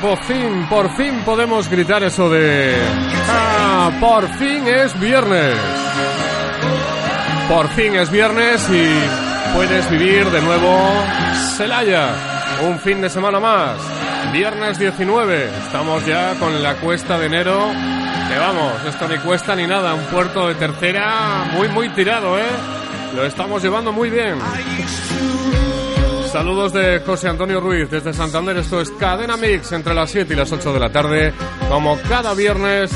Por fin, por fin podemos gritar eso de... Ah, por fin es viernes. Por fin es viernes y puedes vivir de nuevo Celaya. Un fin de semana más. Viernes 19. Estamos ya con la cuesta de enero. Que vamos, esto ni cuesta ni nada. Un puerto de tercera muy, muy tirado, ¿eh? Lo estamos llevando muy bien. Saludos de José Antonio Ruiz desde Santander. Esto es Cadena Mix entre las 7 y las 8 de la tarde. Como cada viernes,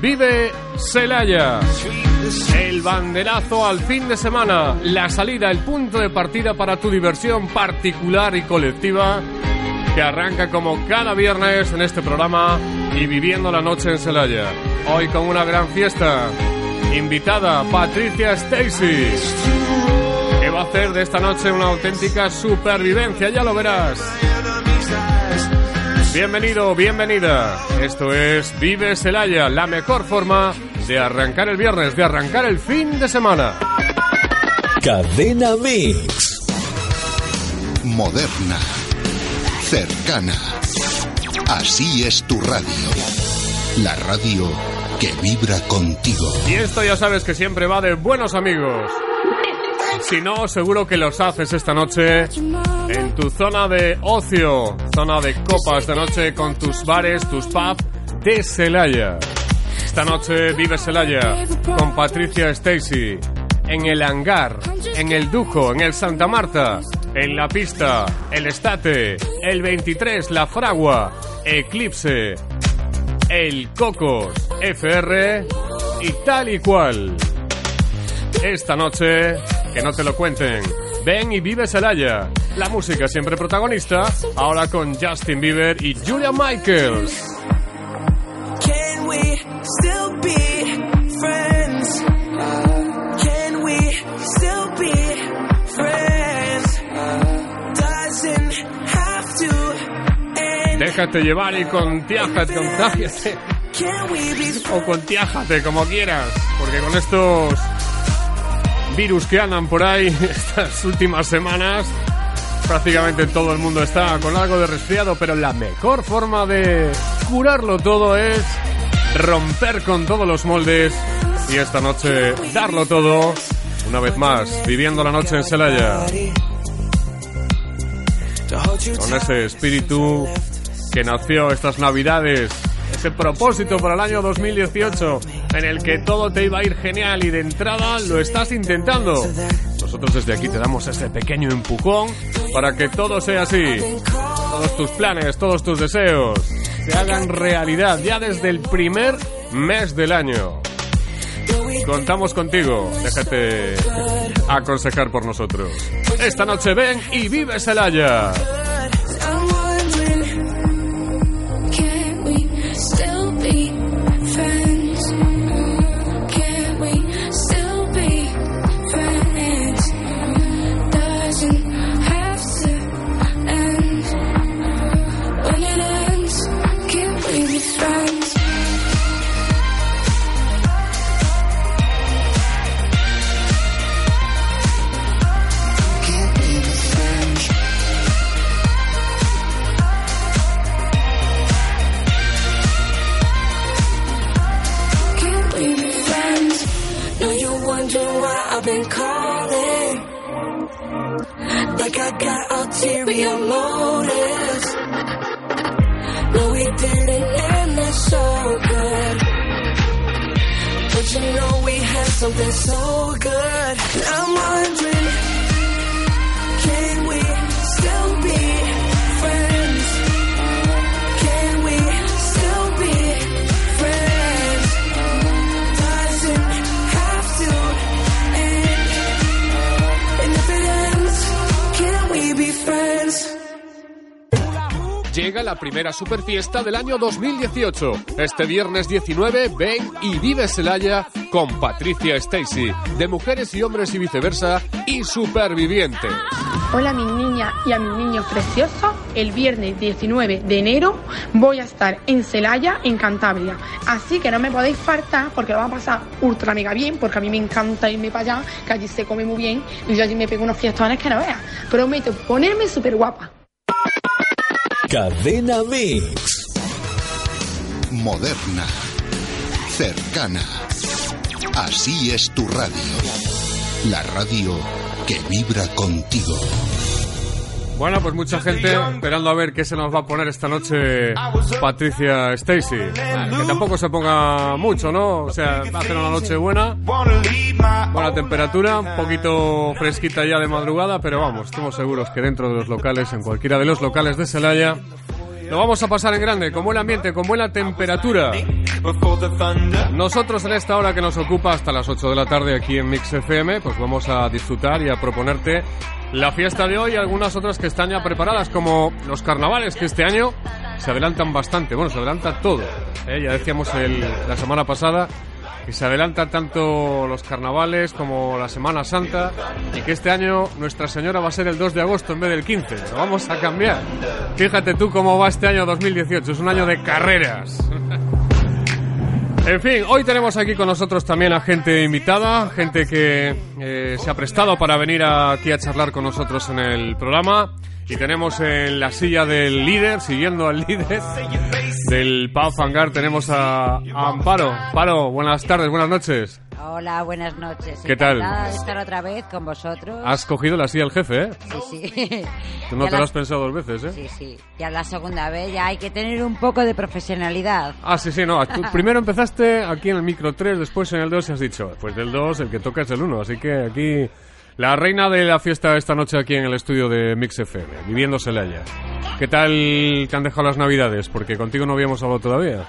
vive Celaya. El banderazo al fin de semana. La salida, el punto de partida para tu diversión particular y colectiva. Que arranca como cada viernes en este programa y viviendo la noche en Celaya. Hoy con una gran fiesta. Invitada Patricia Stacy va a hacer de esta noche una auténtica supervivencia, ya lo verás. Bienvenido, bienvenida. Esto es Vive Celaya, la mejor forma de arrancar el viernes, de arrancar el fin de semana. Cadena Mix. Moderna. Cercana. Así es tu radio. La radio que vibra contigo. Y esto ya sabes que siempre va de buenos amigos. Si no, seguro que los haces esta noche en tu zona de ocio, zona de copas esta noche con tus bares, tus pubs de Celaya. Esta noche vive Celaya con Patricia Stacy en el hangar, en el Dujo, en el Santa Marta, en la pista, el Estate, el 23, la Fragua, Eclipse, el Cocos, FR y tal y cual. Esta noche que no te lo cuenten. Ven y vive Celaya. La música siempre protagonista, ahora con Justin Bieber y Julia Michaels. Can we still be friends? Can we still be friends? Doesn't have to end. Déjate llevar y contiájate, contágiate. Be O contiájate, como quieras. Porque con estos virus que andan por ahí estas últimas semanas, prácticamente todo el mundo está con algo de resfriado, pero la mejor forma de curarlo todo es romper con todos los moldes y esta noche darlo todo, una vez más, viviendo la noche en Celaya, con ese espíritu que nació estas navidades, ese propósito para el año 2018, en el que todo te iba a ir genial y de entrada lo estás intentando. Nosotros desde aquí te damos ese pequeño empujón para que todo sea así. Todos tus planes, todos tus deseos se hagan realidad ya desde el primer mes del año. Contamos contigo, déjate aconsejar por nosotros. Esta noche ven y vive Celaya. Something so good. I'm wondering, Llega la primera superfiesta del año 2018. Este viernes 19, ven y vive Celaya con Patricia Stacy, de Mujeres y Hombres y Viceversa y Supervivientes. Hola a mis niñas y a mis niños preciosos. El viernes 19 de enero voy a estar en Celaya, en Cantabria. Así que no me podéis faltar porque lo va a pasar ultra mega bien, porque a mí me encanta irme para allá, que allí se come muy bien y yo allí me pego unos fiestones que no veas. Prometo ponerme súper guapa. Cadena Mix. Moderna. Cercana. Así es tu radio. La radio que vibra contigo. Bueno, pues mucha gente esperando a ver qué se nos va a poner esta noche Patricia Stacy. Que tampoco se ponga mucho, ¿no? O sea, va a hacer una noche buena, buena temperatura, un poquito fresquita ya de madrugada, pero vamos, estamos seguros que dentro de los locales, en cualquiera de los locales de Celaya, lo vamos a pasar en grande, con buen ambiente, con buena temperatura. Nosotros en esta hora que nos ocupa hasta las 8 de la tarde aquí en Mix FM, pues vamos a disfrutar y a proponerte la fiesta de hoy y algunas otras que están ya preparadas, como los carnavales, que este año se adelantan bastante. Bueno, se adelanta todo. ¿eh? Ya decíamos la semana pasada que se adelanta tanto los carnavales como la Semana Santa y que este año Nuestra Señora va a ser el 2 de agosto en vez del 15. Lo vamos a cambiar. Fíjate tú cómo va este año 2018. Es un año de carreras. En fin, hoy tenemos aquí con nosotros también a gente invitada, gente que eh, se ha prestado para venir aquí a charlar con nosotros en el programa. Y tenemos en la silla del líder, siguiendo al líder del Pau Fangar, tenemos a, a Amparo. Amparo, buenas tardes, buenas noches. Hola, buenas noches. ¿Qué tal? Encantada de estar otra vez con vosotros. Has cogido la silla del jefe, ¿eh? Sí, sí. Tú no Ya te lo la- has pensado dos veces, ¿eh? Sí, sí. Ya la segunda vez ya hay que tener un poco de profesionalidad. Ah, sí, sí, no. Tú primero empezaste aquí en el micro 3, después en el 2 y has dicho, pues del 2 el que toca es el 1. Así que aquí la reina de la fiesta esta noche aquí en el estudio de Mix FM, viviendo Celaya. ¿Qué tal te han dejado las navidades? Porque contigo no habíamos hablado todavía.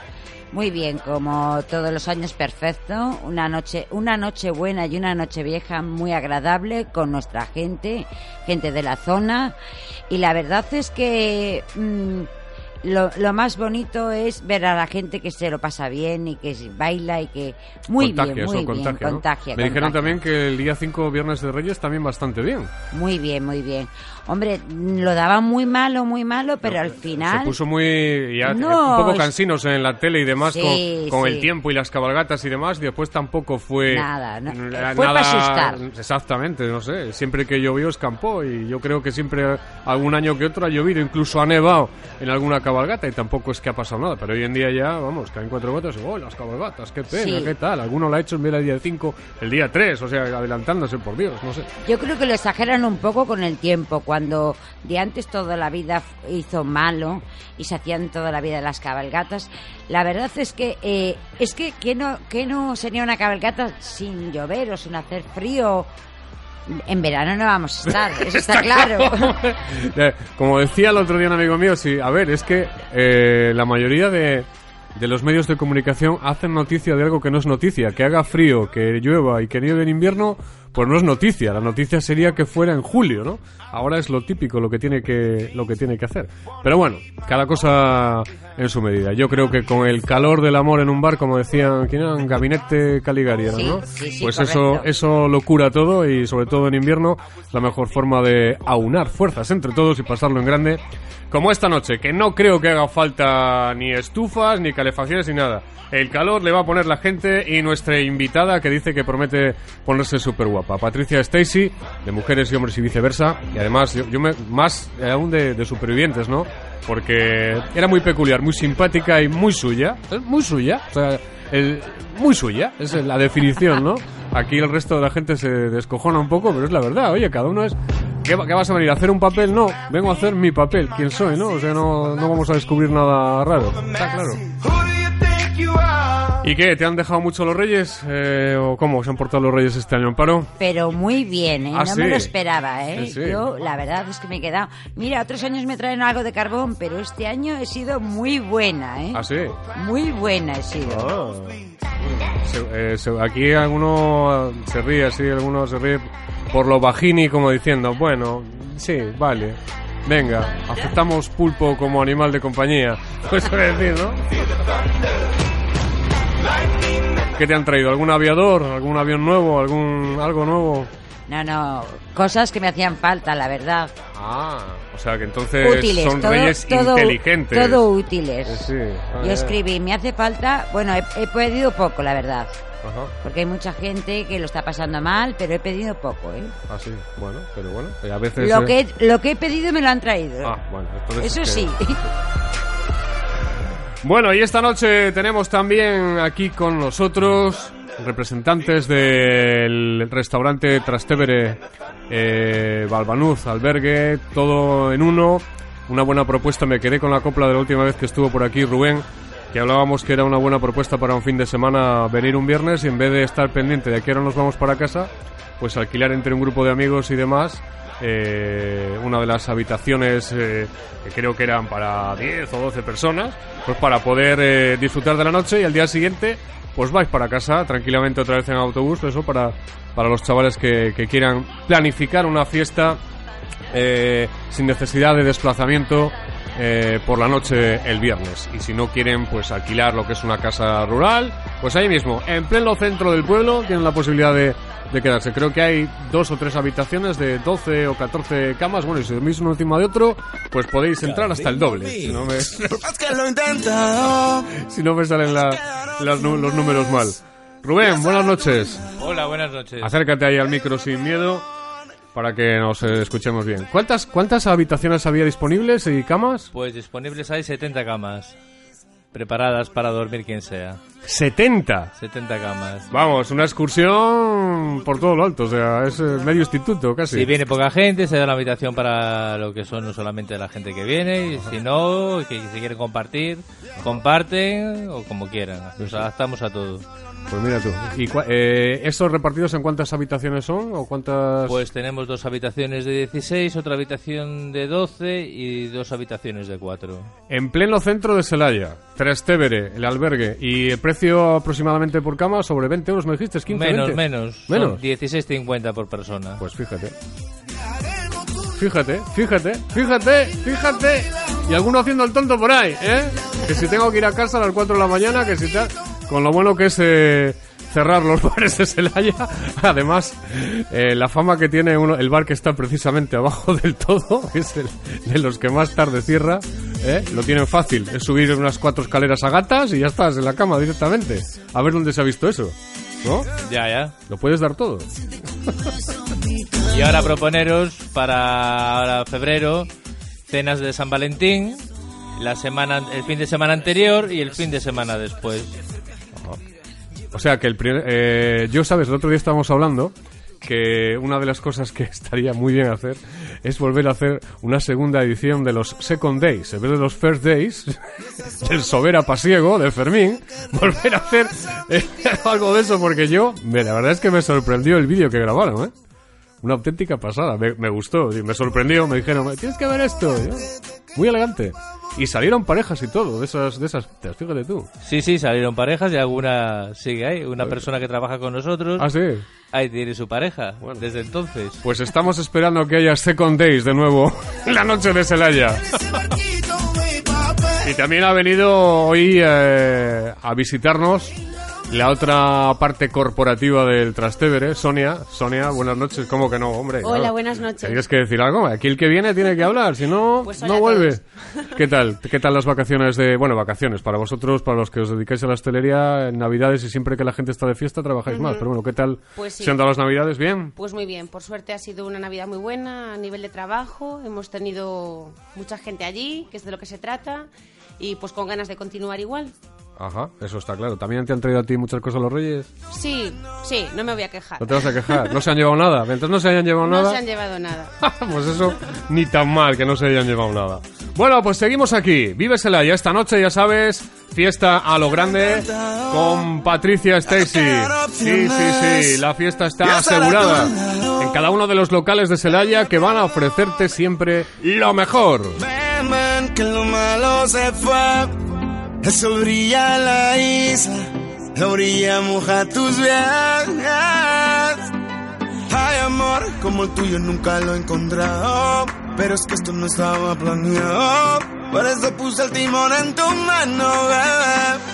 Muy bien, como todos los años perfecto, una noche, una noche buena y una noche vieja muy agradable con nuestra gente, gente de la zona. Y la verdad es que mm, lo, lo más bonito es ver a la gente que se lo pasa bien y que baila y que muy contagia, bien, muy bien, contagia, ¿no? contagia, Me dijeron también que el día 5, Viernes de Reyes, también bastante bien. Muy bien, muy bien. Hombre, lo daban muy malo, muy malo, pero al final... Se puso muy ya, No, un poco cansinos en la tele y demás Sí, con, con sí. el tiempo y las cabalgatas y demás. Y después tampoco fue Nada, no- fue para asustar. Exactamente, no sé. Siempre que llovió escampó y yo creo que siempre algún año que otro ha llovido, incluso ha nevado en alguna cabalgata y tampoco es que ha pasado nada. Pero hoy en día ya, vamos, caen cuatro gotas y ¡oh, las cabalgatas! ¡Qué pena! Sí. ¿Qué tal? Alguno lo ha hecho en vez del día 5, el día 3, o sea, adelantándose, por Dios, no sé. Yo creo que lo exageran un poco con el tiempo, cuando de antes toda la vida hizo malo y se hacían toda la vida las cabalgatas. La verdad es que eh, es que que no que no sería una cabalgata sin llover o sin hacer frío. En verano no vamos a estar, eso está claro. Eh, Como decía el otro día un amigo mío, sí, a ver, es que eh, la mayoría de, de los medios de comunicación hacen noticia de algo que no es noticia. Que haga frío, que llueva y que nieve en invierno, pues no es noticia. La noticia sería que fuera en julio, ¿no? Ahora es lo típico lo que tiene que, lo que, tiene que hacer. Pero bueno, cada cosa en su medida. Yo creo que con el calor del amor en un bar, como decían, ¿quién era? Un gabinete Caligari, era, Sí, ¿no? sí, sí, pues correcto. eso, eso lo cura todo y sobre todo en invierno la mejor forma de aunar fuerzas entre todos y pasarlo en grande como esta noche, que no creo que haga falta ni estufas, ni calefacciones, ni nada. El calor le va a poner la gente y nuestra invitada que dice que promete ponerse súper guapa. Patricia Stacy, de Mujeres y Hombres y Viceversa. Y además, yo, yo me, más eh, aún de, de supervivientes, ¿no? Porque era muy peculiar, muy simpática y muy suya. Es muy suya. O sea, el- muy suya, es la definición, ¿no? Aquí el resto de la gente se descojona un poco, pero es la verdad. Oye, cada uno es ¿Qué, qué vas a venir? ¿A hacer un papel? No, vengo a hacer mi papel. ¿Quién soy, no? O sea, no, no vamos a descubrir nada raro. Está claro. ¿Y qué? ¿Te han dejado mucho los reyes? Eh, ¿O cómo se han portado los reyes este año, Amparo? Pero muy bien, ¿eh? Ah, no sí. me lo esperaba, ¿eh? Sí, sí. Yo, la verdad es que me he quedado... Mira, otros años me traen algo de carbón, pero este año he sido muy buena, ¿eh? ¿Ah, sí? Muy buena he sido. Ah. Se- eh, se- aquí alguno se ríe así, alguno se ríe por lo bajini como diciendo, bueno, sí, vale, venga, aceptamos pulpo como animal de compañía. Pues decir, ¿no? ¿Qué te han traído? ¿Algún aviador? ¿Algún avión nuevo? ¿Algún algo nuevo? No, no, cosas que me hacían falta, la verdad. Ah, o sea que entonces útiles, son todo, reyes todo, inteligentes. todo útiles. Eh, sí. Ah, Yo escribí, me hace falta, bueno, he, he pedido poco, la verdad, Ajá. porque hay mucha gente que lo está pasando mal, pero he pedido poco, ¿eh? Ah, sí, bueno, pero bueno, a veces... Lo eh, que, lo que he pedido me lo han traído. Ah, bueno, entonces Eso es que- sí. Bueno, y esta noche tenemos también aquí con nosotros representantes del restaurante Trastevere eh, Balbanuz, albergue, todo en uno. Una buena propuesta, me quedé con la copla de la última vez que estuvo por aquí Rubén, que hablábamos que era una buena propuesta para un fin de semana venir un viernes y en vez de estar pendiente de a qué hora nos vamos para casa, pues alquilar entre un grupo de amigos y demás eh, una de las habitaciones eh, que creo que eran para 10 o 12 personas, pues para poder eh, disfrutar de la noche y al día siguiente pues vais para casa tranquilamente otra vez en autobús, eso para, para los chavales que, que quieran planificar una fiesta eh, sin necesidad de desplazamiento eh, por la noche el viernes. Y si no quieren pues alquilar lo que es una casa rural, pues ahí mismo, en pleno centro del pueblo, tienen la posibilidad de, de quedarse. Creo que hay dos o tres habitaciones de 12 o 14 camas. Bueno, y si dormís uno encima de otro, pues podéis entrar hasta el doble. Si no me, si no me salen la- las los números mal. Rubén, buenas noches. Hola, buenas noches. Acércate ahí al micro sin miedo para que nos eh, escuchemos bien. ¿Cuántas, ¿Cuántas habitaciones había disponibles y camas? Pues disponibles hay 70 camas. Preparadas para dormir quien sea. 70. 70 camas. Vamos, una excursión por todo lo alto, o sea, es eh, medio instituto casi. Si viene poca gente, se da una habitación para lo que son no solamente la gente que viene, y si no, que si quieren compartir, comparten o como quieran. Nos adaptamos a todo. Pues mira tú. ¿Y eh, esos repartidos en cuántas habitaciones son o cuántas? Pues tenemos dos habitaciones de 16, otra habitación de 12 y dos habitaciones de 4. En pleno centro de Celaya, Trastevere, el albergue. ¿Y el precio aproximadamente por cama? Sobre 20 euros, me dijiste, 15, Menos, 20? menos. Menos. Son 16.50 por persona. Pues fíjate. Fíjate, fíjate, fíjate, fíjate. Y alguno haciendo el tonto por ahí, ¿eh? Que si tengo que ir a casa a las 4 de la mañana, que si tal. Con lo bueno que es eh, cerrar los bares de Celaya. Además, eh, la fama que tiene uno, el bar que está precisamente abajo del todo, es el de los que más tarde cierra. ¿eh? Lo tienen fácil, es subir unas cuatro escaleras a gatas y ya estás en la cama directamente. A ver dónde se ha visto eso, ¿no? Ya, ya. Lo puedes dar todo. Y ahora proponeros para ahora febrero cenas de San Valentín, la semana, el fin de semana anterior y el fin de semana después. O sea que el primer, eh, yo sabes, el otro día estábamos hablando que una de las cosas que estaría muy bien hacer es volver a hacer una segunda edición de los Second Days, en vez de los First Days, del Sobera Pasiego, de Fermín, volver a hacer eh, algo de eso, porque yo, la verdad es que me sorprendió el vídeo que grabaron, ¿eh? Una auténtica pasada, me, me gustó, me sorprendió, me dijeron, tienes que ver esto, yo, muy elegante. Y salieron parejas y todo, de esas, de esas, fíjate tú. Sí, sí, salieron parejas y alguna sigue ahí. Una persona que trabaja con nosotros, Ah, sí. ahí tiene su pareja, desde entonces. Pues estamos esperando que haya Second Days de nuevo la noche de Celaya. Y también ha venido hoy eh, a visitarnos la otra parte corporativa del Trastevere, Sonia. Sonia, buenas noches. ¿Cómo que no, hombre? Hola, Claro. buenas noches. Tienes que decir algo. Aquí el que viene tiene que hablar, si no, Pues no vuelve. ¿Qué tal? ¿Qué tal las vacaciones de... Bueno, vacaciones para vosotros, para los que os dedicáis a la hostelería, en Navidades y siempre que la gente está de fiesta trabajáis más. Pero bueno, ¿qué tal Pues sí. se han dado las Navidades? ¿Bien? Pues muy bien, por suerte ha sido una Navidad muy buena a nivel de trabajo. Hemos tenido mucha gente allí, que es de lo que se trata, y pues con ganas de continuar igual. Ajá, eso está claro. ¿También te han traído a ti muchas cosas los reyes? Sí, sí, no me voy a quejar. No te vas a quejar. No se han llevado nada. Mientras no se hayan llevado No nada... se han llevado nada. pues eso, ni tan mal que no se hayan llevado nada. Bueno, pues seguimos aquí. Vive Celaya. Esta noche, ya sabes, fiesta a lo grande con Patricia Stacy. Sí, sí, sí. La fiesta está asegurada en cada uno de los locales de Celaya que van a ofrecerte siempre lo mejor. Que lo malo se fue. Eso brilla la isla. La orilla moja tus viajes. Hay amor como el tuyo nunca lo he encontrado. Pero es que esto no estaba planeado. Por eso puse el timón en tu mano, bebé.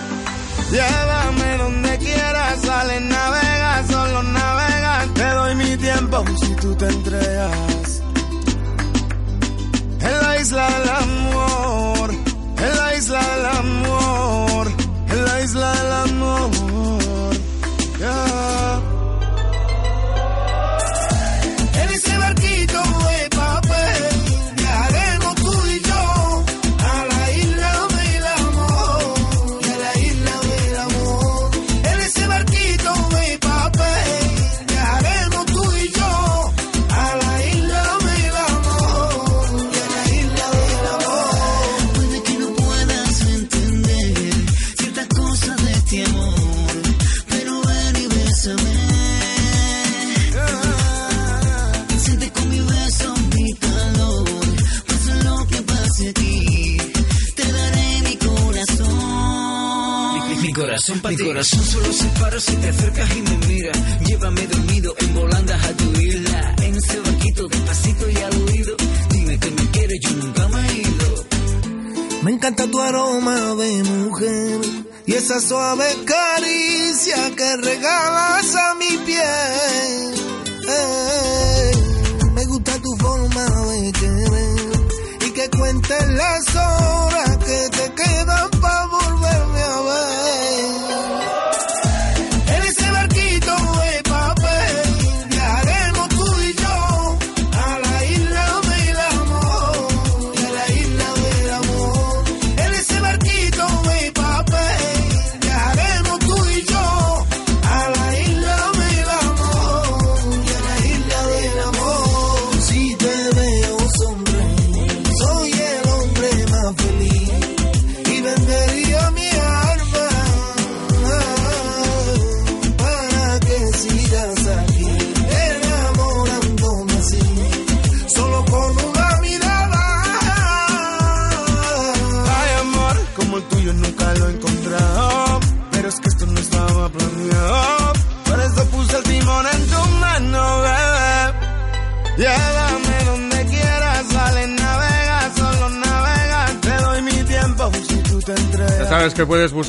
Llévame donde quieras, sale, navega, solo navega. Te doy mi tiempo si tú te entregas. En la isla del amor, isla del amor, en la isla del amor. yeah. Corazón para Mi corazón solo se para si te acercas y me miras. Llévame dormido en volandas a tu isla. En ese barquito despacito y al oído. Dime que me quieres, yo nunca me he ido. Me encanta tu aroma de mujer y esa suave caricia que regalas a mi piel. Eh, me gusta tu forma de querer y que cuentes las horas que te quedan para volverme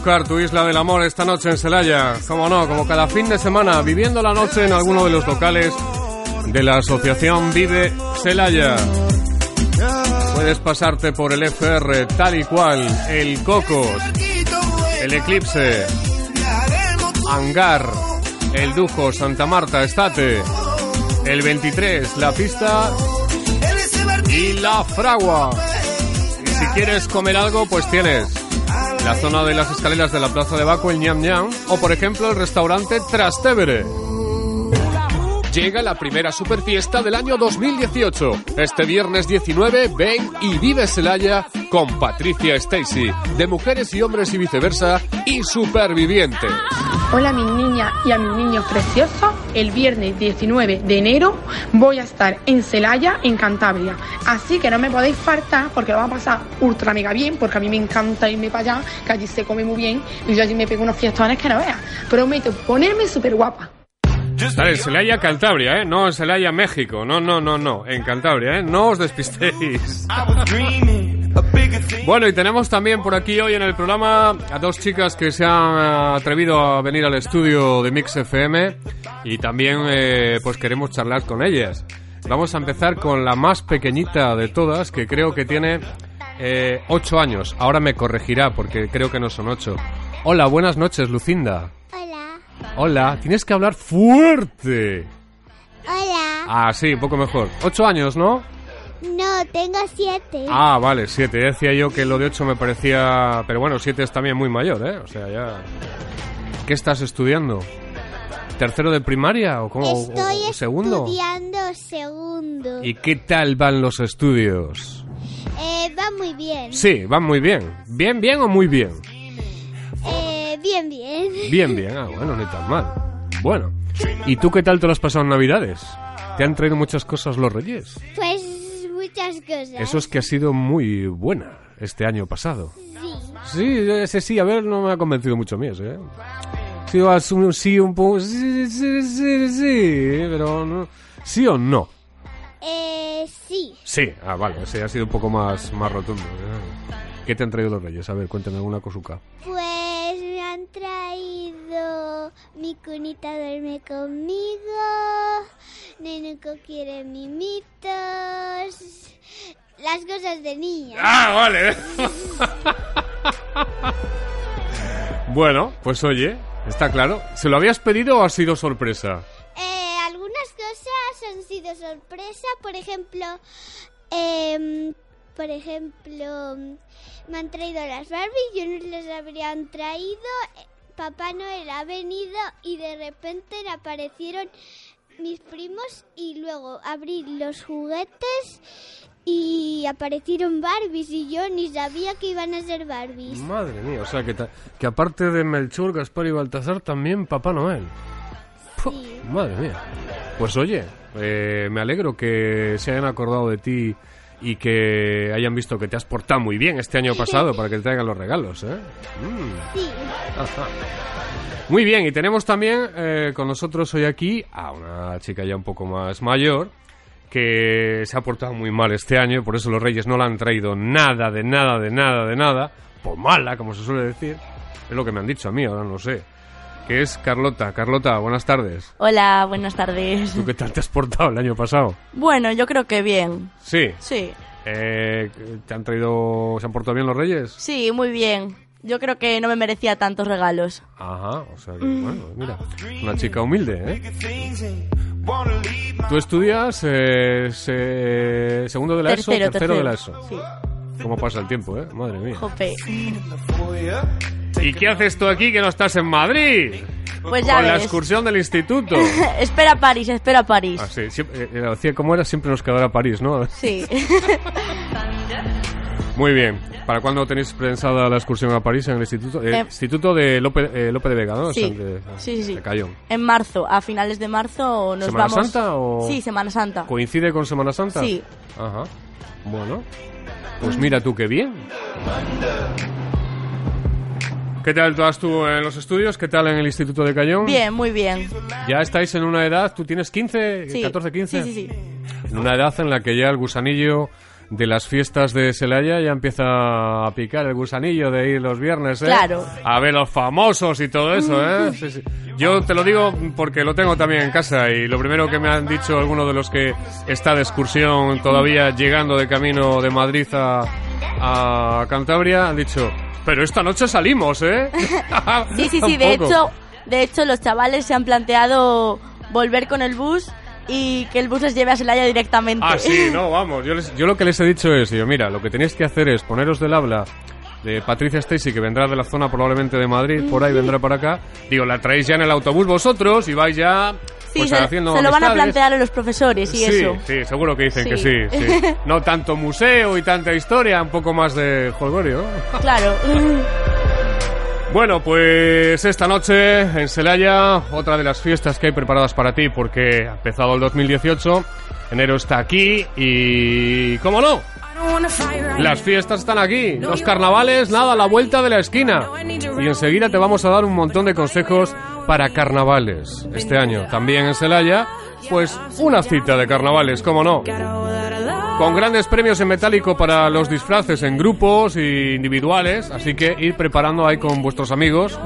tu isla del amor esta noche en Celaya. Como no, como cada fin de semana, viviendo la noche en alguno de los locales de la asociación Vive Celaya. Puedes pasarte por el FR tal y cual, el Cocos, el Eclipse, Hangar, el Dujo, Santa Marta, Estate, el 23, la pista y la Fragua. Y si quieres comer algo, pues tienes la zona de las escaleras de la Plaza de Baco, el Ñam Ñam, o por ejemplo el restaurante Trastevere. Llega la primera superfiesta del año 2018. Este viernes 19 ven y vive Celaya con Patricia Stacy, de Mujeres y Hombres y Viceversa y Supervivientes. Hola a mis niñas y a mis niños preciosos. El viernes 19 de enero voy a estar en Celaya, en Cantabria. Así que no me podéis faltar porque lo va a pasar ultra mega bien, porque a mí me encanta irme para allá, que allí se come muy bien y yo allí me pego unos fiestones que no veas. Prometo ponerme súper guapa. En Celaya, Cantabria, ¿eh? No en Celaya, México. No, no, no, no. En Cantabria, ¿eh? No os despistéis. Bueno, y tenemos también por aquí hoy en el programa a dos chicas que se han atrevido a venir al estudio de Mix FM y también eh, pues queremos charlar con ellas. Vamos a empezar con la más pequeñita de todas, que creo que tiene eh, ocho años. Ahora me corregirá porque creo que no son ocho. Hola, buenas noches, Lucinda. Hola. Hola, tienes que hablar fuerte. Hola. Ah, sí, un poco mejor. Ocho años, ¿no? No, tengo siete. Ah, vale, siete. Decía yo que lo de ocho me parecía... Pero bueno, siete es también muy mayor, ¿eh? O sea, ya... ¿Qué estás estudiando? ¿Tercero de primaria o cómo? Estoy o segundo? estudiando segundo. ¿Y qué tal van los estudios? Eh, va muy bien. Sí, van muy bien. ¿Bien, bien o muy bien? Eh, bien, bien. Bien, bien. Ah, bueno, ni tan mal. Bueno. ¿Y tú qué tal te lo has pasado en Navidades? ¿Te han traído muchas cosas los reyes? Pues muchas cosas. Eso es que ha sido muy buena este año pasado. Sí. Sí, ese sí, a ver, no me ha convencido mucho a mí ese, ¿eh? Sí, un sí un poco... Sí, sí, sí, sí, pero no... ¿Sí o no? Eh, sí. Sí, ah, vale, ese ha sido un poco más, más rotundo. ¿eh? ¿Qué te han traído los reyes? A ver, cuéntame alguna cosuca. Pues han traído mi cunita duerme conmigo, Nenuco quiere mimitos, las cosas de niña. ¡Ah, vale! bueno, pues oye, está claro. ¿Se lo habías pedido o ha sido sorpresa? Eh, algunas cosas han sido sorpresa, por ejemplo, em, por ejemplo, me han traído las Barbies, yo no les habrían traído, eh, Papá Noel ha venido y de repente aparecieron mis primos y luego abrí los juguetes y aparecieron Barbies y yo ni sabía que iban a ser Barbies. Madre mía, o sea que, ta- que aparte de Melchor, Gaspar y Baltasar, también Papá Noel. Puh, Madre mía. Pues oye, eh, me alegro que se hayan acordado de ti y que hayan visto que te has portado muy bien este año pasado para que te traigan los regalos, ¿eh? Mm. Sí. Ajá. Muy bien, y tenemos también eh, con nosotros hoy aquí a una chica ya un poco más mayor que se ha portado muy mal este año por eso los reyes no le han traído nada, de nada, de nada, de nada, por mala, como se suele decir. Es lo que me han dicho a mí, ahora no sé. Que es Carlota. Carlota, buenas tardes. Hola, buenas tardes. ¿Tú qué tal te has portado el año pasado? Bueno, yo creo que bien. Sí. Sí, Eh, ¿Te han traído, se han portado bien los reyes? sí, muy bien. Yo creo que no me merecía tantos regalos. Ajá, o sea que, bueno, mira, una chica humilde, ¿eh? Tú estudias eh, se- segundo de la ESO, Tercero, tercero, de la tercero. ESO. Sí. ¿Cómo pasa el tiempo, eh? Madre mía. Jope. ¿Y qué haces tú aquí que no estás en Madrid? Pues ya Con la ves. excursión del instituto. espera París, espera París. Ah, sí, siempre, eh, decía cómo era, siempre nos quedará París, ¿no? Sí. Muy bien. ¿Para cuándo tenéis pensada la excursión a París en el instituto? Eh, Eh, instituto de Lope, eh, Lope de Vega, ¿no? Sí. O sea, de- Sí, sí, sí. de Cayón. en marzo, a finales de marzo nos ¿Semana vamos. Santa o...? Sí, Semana Santa. ¿Coincide con Semana Santa? Sí. Ajá. Bueno. Pues mira tú qué bien. ¿Qué tal tú tú en los estudios? ¿Qué tal en el Instituto de Cayón? Bien, muy bien. Ya estáis en una edad, ¿tú tienes 15, Sí. 14, 15? Sí, sí, sí. En una edad en la que ya el gusanillo de las fiestas de Celaya ya empieza a picar el gusanillo de ir los viernes, ¿eh? Claro. A ver los famosos y todo eso, ¿eh? Sí, sí. Yo te lo digo porque lo tengo también en casa y lo primero que me han dicho algunos de los que está de excursión todavía llegando de camino de Madrid a, a Cantabria han dicho, pero esta noche salimos, ¿eh? Sí, sí, sí. De hecho, de hecho, los chavales se han planteado volver con el bus y que el bus les lleve a Celaya directamente. Ah, sí, no, vamos. Yo, les- yo lo que les he dicho es, yo, mira, lo que tenéis que hacer es poneros del habla de Patricia Stacy, que vendrá de la zona probablemente de Madrid, por ahí vendrá para acá. Digo, la traéis ya en el autobús vosotros y vais ya Sí, pues se, haciendo se lo van a plantear a los profesores y sí, eso. sí, seguro que dicen que Sí. sí, sí. No tanto museo y tanta historia, un poco más de jolgorio. Claro. Bueno, pues esta noche en Celaya, otra de las fiestas que hay preparadas para ti porque ha empezado el 2018, enero está aquí y... ¿Cómo no? Las fiestas están aquí, los carnavales, nada, a la vuelta de la esquina. Y enseguida te vamos a dar un montón de consejos para carnavales. Este año también en Celaya, pues una cita de carnavales, ¿cómo no? Con grandes premios en metálico para los disfraces en grupos e individuales, así que ir preparando ahí con vuestros amigos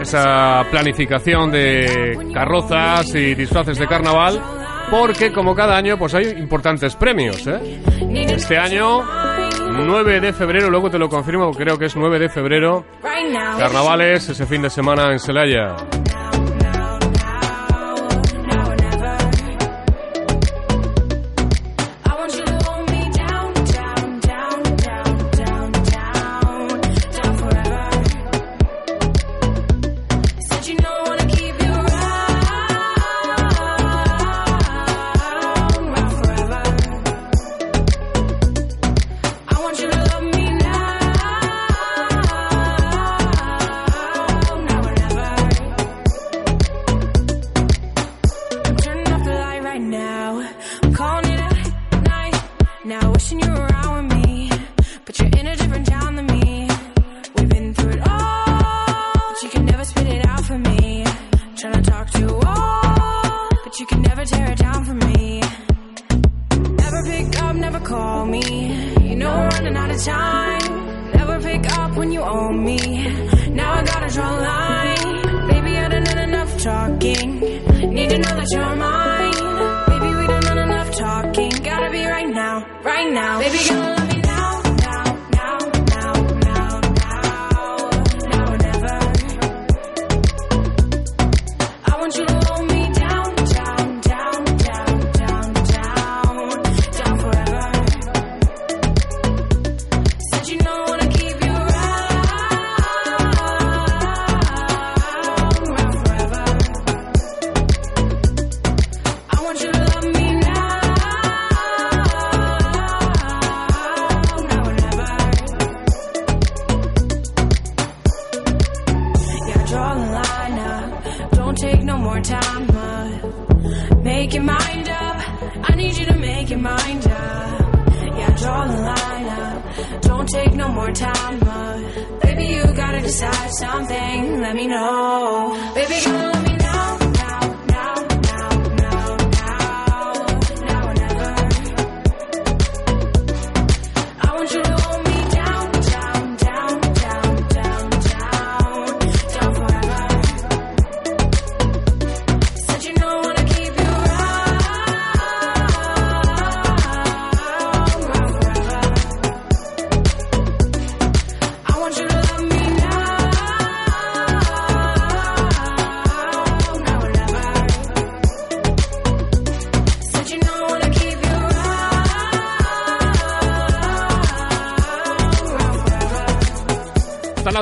esa planificación de carrozas y disfraces de carnaval, porque como cada año pues hay importantes premios, ¿eh? Este año 9 de febrero, luego te lo confirmo, creo que es 9 de febrero, carnavales ese fin de semana en Celaya.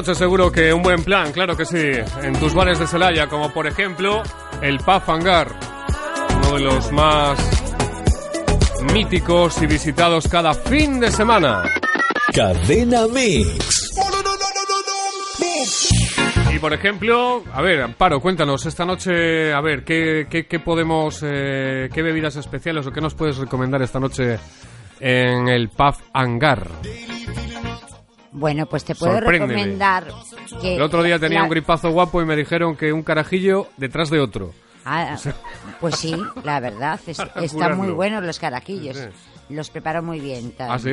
Noche seguro que un buen plan, claro que sí, en tus bares de Celaya, como por ejemplo el Pub Hangar, uno de los más míticos y visitados cada fin de semana. Cadena Mix. Y por ejemplo, a ver, Amparo, cuéntanos esta noche, a ver, ¿qué, qué, qué podemos, eh, qué bebidas especiales o qué nos puedes recomendar esta noche en el Pub Hangar? Bueno, pues te puedo recomendar que... El otro día tenía la- un gripazo guapo y me dijeron que un carajillo detrás de otro. Ah, pues sí, la verdad, es- están muy buenos los carajillos. Sí. Los preparo muy bien. tal. Ah, sí.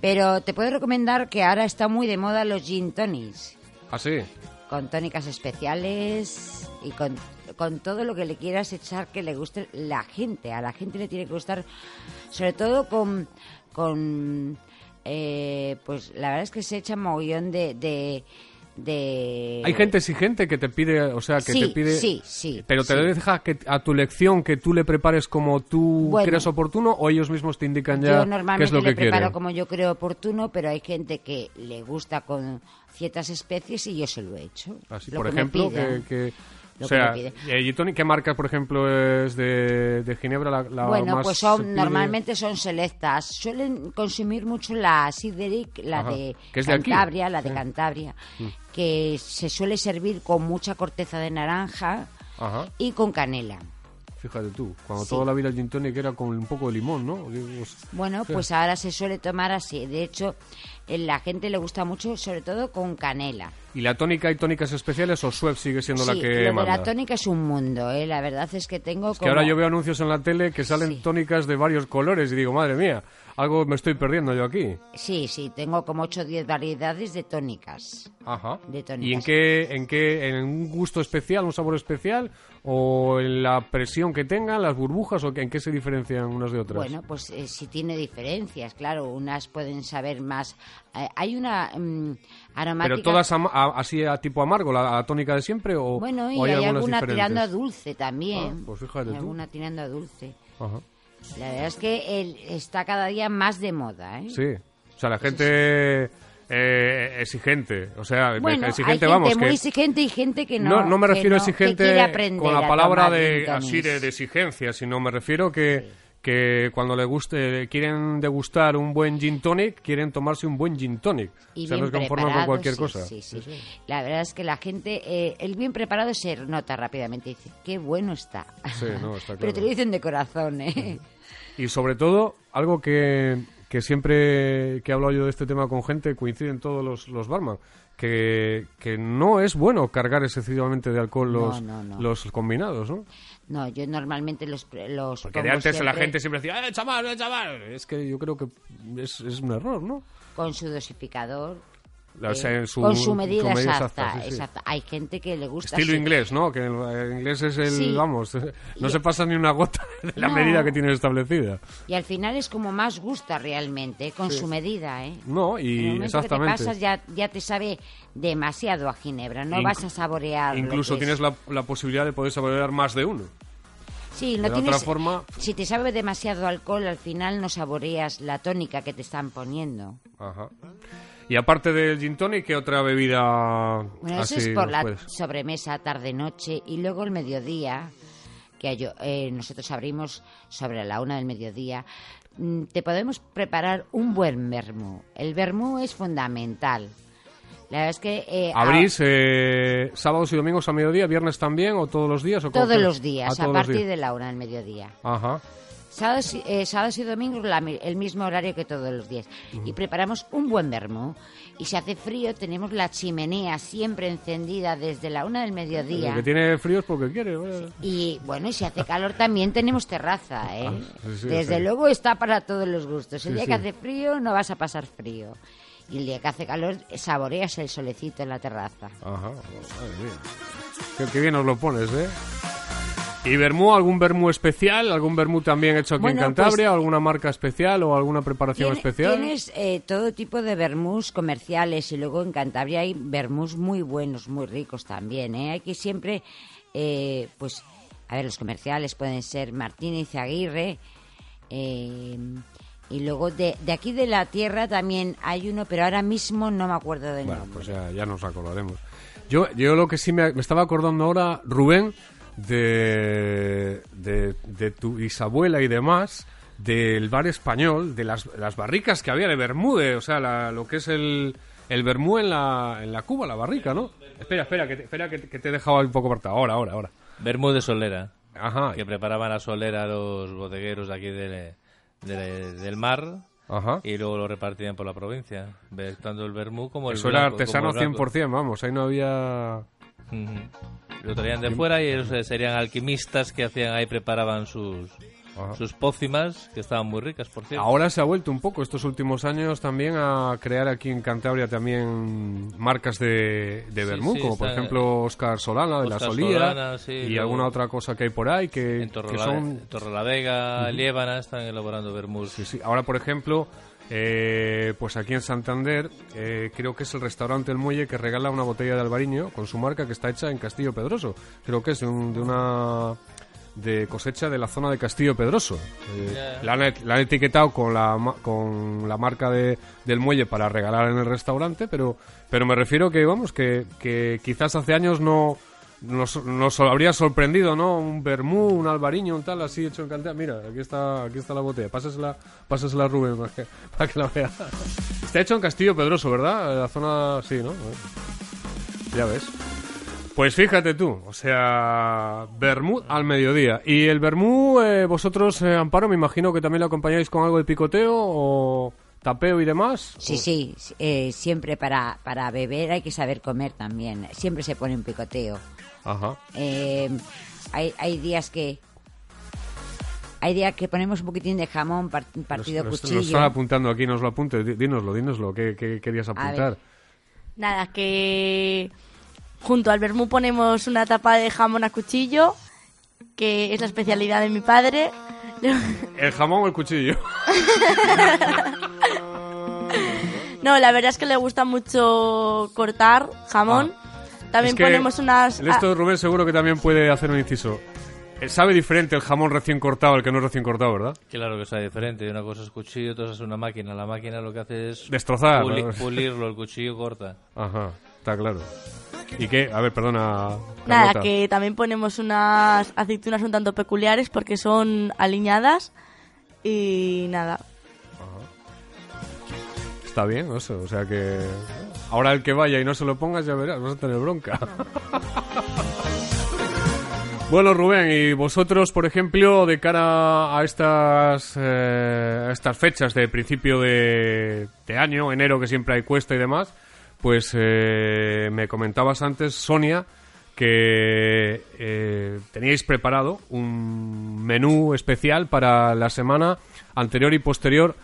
Pero te puedo recomendar que ahora está muy de moda los gin tonics, Ah, sí. con tónicas especiales y con, con todo lo que le quieras echar que le guste la gente. A la gente le tiene que gustar, sobre todo con... con eh, pues la verdad es que se echa mogollón de... de de- Hay gente exigente que te pide, o sea, que Sí, te pide... sí, sí, Pero te deja que a tu lección que tú le prepares como tú Bueno. creas oportuno o ellos mismos te indican ya Yo qué es normalmente lo le que preparo quieren. como yo creo oportuno, pero hay gente que le gusta con ciertas especies y yo se lo he hecho. Así, Lo por que ejemplo, pidan. que, que- Lo o que me sea, piden. ¿y Tony, qué marca, por ejemplo, es de, de Ginebra la, la Bueno, más pues son normalmente son selectas. Suelen consumir mucho la Sideric, la Ajá. de. Cantabria, la de Sí. Cantabria, Mm. que se suele servir con mucha corteza de naranja Ajá. y con canela. Fíjate tú, cuando Sí. toda la vida el gin tonic era con un poco de limón, ¿no? Bueno, pues ahora se suele tomar así. De hecho, eh, la gente le gusta mucho, sobre todo con canela. ¿Y la tónica hay tónicas especiales o Suez sigue siendo la que lo de manda? la tónica es un mundo, ¿eh? La verdad es que tengo Es que ahora yo veo anuncios en la tele que salen tónicas de varios colores y digo, madre mía, algo me estoy perdiendo yo aquí. Sí, sí, tengo como 8 o 10 variedades de tónicas. Ajá. De tónicas. ¿Y en qué, en qué, en un gusto especial, un sabor especial, o en la presión que tengan, las burbujas, o en qué se diferencian unas de otras? Bueno, pues eh, sí tiene diferencias, claro. Unas pueden saber más... eh, hay una mm, aromática... pero todas a- así a tipo amargo, la, tónica de siempre, o, Bueno, y o hay, hay, alguna diferentes? tirando a dulce también. Ah, pues fíjate tú. Alguna tirando a dulce. Ajá. La verdad es que el- está cada día más de moda, ¿eh? Sí, o sea, la gente eh, exigente, o sea, Bueno, exigente, hay gente vamos, muy que exigente y gente que no. no, no me refiero a no- exigente con la palabra de así de, exigencia, sino me refiero que que cuando le guste quieren degustar un buen gin tonic, quieren tomarse un buen gin tonic. Y o sea, bien no se conforman con cualquier sí, cosa. Sí, sí. La verdad es que la gente, eh, el bien preparado se nota rápidamente. Dice, qué bueno está. Sí, no, está Pero claro. te lo dicen de corazón, ¿eh? Y sobre todo, algo que, que siempre que he hablado yo de este tema con gente, coinciden todos los, los barman, que, que no es bueno cargar excesivamente de alcohol los, no, no. los combinados, ¿no? No, yo normalmente los, los Porque de antes la siempre gente siempre decía, ¡eh, chaval, eh, chaval! Es que yo creo que es, es un error, ¿no? con su dosificador. La- o sea, eh, en su- con su medida, su medida exacta, exacta, sí, sí. exacta. Hay gente que le gusta Estilo inglés, ¿no? Que el, el inglés es el, Sí. vamos, no Y- se pasa ni una gota de la No. medida que tienes establecida. Y al final es como más gusta realmente, con su medida, ¿eh? No, el y momento exactamente. que te pasas ya, ya te sabe demasiado a ginebra, no vas a saborear. Incluso tienes es. la, la posibilidad de poder saborear más de uno. Sí, no tienes. otra forma- Si te sabe demasiado alcohol, al final no saboreas la tónica que te están poniendo. Ajá. Y aparte del gin tonic, ¿qué otra bebida Bueno, eso así es por la puedes? sobremesa, tarde-noche y luego el mediodía, que yo- eh, nosotros abrimos sobre la una del mediodía. mm, Te podemos preparar un buen vermú. El vermú es fundamental. La verdad es que... eh, ¿Abrís eh, sábados y domingos a mediodía, viernes también o todos los días? O Todos los días, a los partir días. de la una del mediodía. Ajá. Sábados, y- eh, sábados y domingos la el mismo horario que todos los días. Y preparamos un buen vermú. Y si hace frío tenemos la chimenea siempre encendida desde la una del mediodía. El que tiene frío es porque quiere. Y bueno, y si hace calor también tenemos terraza, ¿eh? Ah, sí, sí, Desde sí. luego está para todos los gustos. El Sí, día que hace frío no vas a pasar frío. Y el día que hace calor saboreas el solecito en la terraza. Ajá, madre mía. Qué, qué bien nos lo pones, ¿eh? ¿Y vermú, algún vermú especial? ¿Algún vermú también hecho aquí Bueno, en Cantabria? pues- ¿Alguna marca especial o alguna preparación Tiene- especial? Tienes eh, todo tipo de vermús comerciales y luego en Cantabria hay vermús muy buenos, muy ricos también. ¿eh? Hay que siempre, eh, pues, a ver, los comerciales pueden ser Martínez Aguirre eh, y luego de, de aquí de la tierra también hay uno, pero ahora mismo no me acuerdo del Bueno, nombre. pues ya, ya nos acordaremos. Yo, yo lo que sí me, me estaba acordando ahora, Rubén, de, de, de tu bisabuela y demás, del bar español, de las, las barricas que había de Bermude, o sea, la- lo que es el, el vermú en la, en la Cuba, la barrica, ¿no? Espera, espera, que te, espera que, te- que te he dejado un poco apartado. Ahora, ahora, ahora. Vermú de solera. Ajá. Que preparaban la solera los bodegueros de aquí de- de- del mar. Ajá. Y luego lo repartían por la provincia. Tanto el vermú como el Eso era artesano como el blanco. 100%, vamos, ahí no había... Lo traían de fuera y ellos eh, serían alquimistas que hacían ahí, preparaban sus, sus pócimas, que estaban muy ricas, por cierto. Ahora se ha vuelto un poco estos últimos años también a crear aquí en Cantabria también marcas de, de vermú, sí, como por ejemplo Oscar Solana de la Oscar Solía Solana, sí, y luego- alguna otra cosa que hay por ahí que, En que Torrela- son... Torrelavega, Ujú. Liébana están elaborando vermús. Sí, sí. Ahora, por ejemplo, eh, pues aquí en Santander eh, creo que es el restaurante El Muelle que regala una botella de albariño con su marca que está hecha en Castillo Pedroso. Creo que es de, un- de una de cosecha de la zona de Castillo Pedroso. Eh, Ya. la, han, et- la han etiquetado con la, con la marca de, del muelle para regalar en el restaurante, pero, pero me refiero que, vamos, que, que quizás hace años no nos, nos habría sorprendido, ¿no? Un vermú, un albariño, un tal, así hecho en cantidad. Mira, aquí está, aquí está la botella. Pásasela, pásasela a Rubén para que, para que la vea. Está hecho en Castillo Pedroso, ¿verdad? La zona, sí, ¿no? Ya ves. Pues fíjate tú, o sea, vermú al mediodía. ¿Y el vermú, eh, vosotros, eh, Amparo, me imagino que también lo acompañáis con algo de picoteo o tapeo y demás? Sí, sí, eh, siempre para, para beber hay que saber comer también. Siempre se pone un picoteo. Ajá. Eh, hay, hay días que hay días que ponemos un poquitín de jamón, partido Nos- nos- cuchillo. Nos están apuntando aquí, nos lo apunte. Dí- Dínoslo, dínoslo. ¿Qué, qué querías apuntar? Nada, que junto al vermú ponemos una tapa de jamón a cuchillo, que es la especialidad de mi padre. ¿El jamón o el cuchillo? No, la verdad es que le gusta mucho cortar jamón. También. Es que ponemos unas... En esto Rubén seguro que también puede hacer un inciso. Eh, Sabe diferente el jamón recién cortado al que no es recién cortado, ¿verdad? Claro que sea diferente. Una cosa es cuchillo, otra es una máquina. La máquina lo que hace es... Destrozar, puli- ¿no? pulirlo, el cuchillo corta. Ajá, está claro. ¿Y qué? A ver, perdona. Nada, Carlota. que también ponemos unas aceitunas un tanto peculiares porque son aliñadas y nada. Está bien, eso. O sea que. Ahora el que vaya y no se lo pongas, ya verás, vas a tener bronca. bueno, Rubén, y vosotros, por ejemplo, de cara a estas, eh, a estas fechas de principio de, de año, enero, que siempre hay cuesta y demás, pues eh, me comentabas antes, Sonia, que eh, teníais preparado un menú especial para la semana anterior y posterior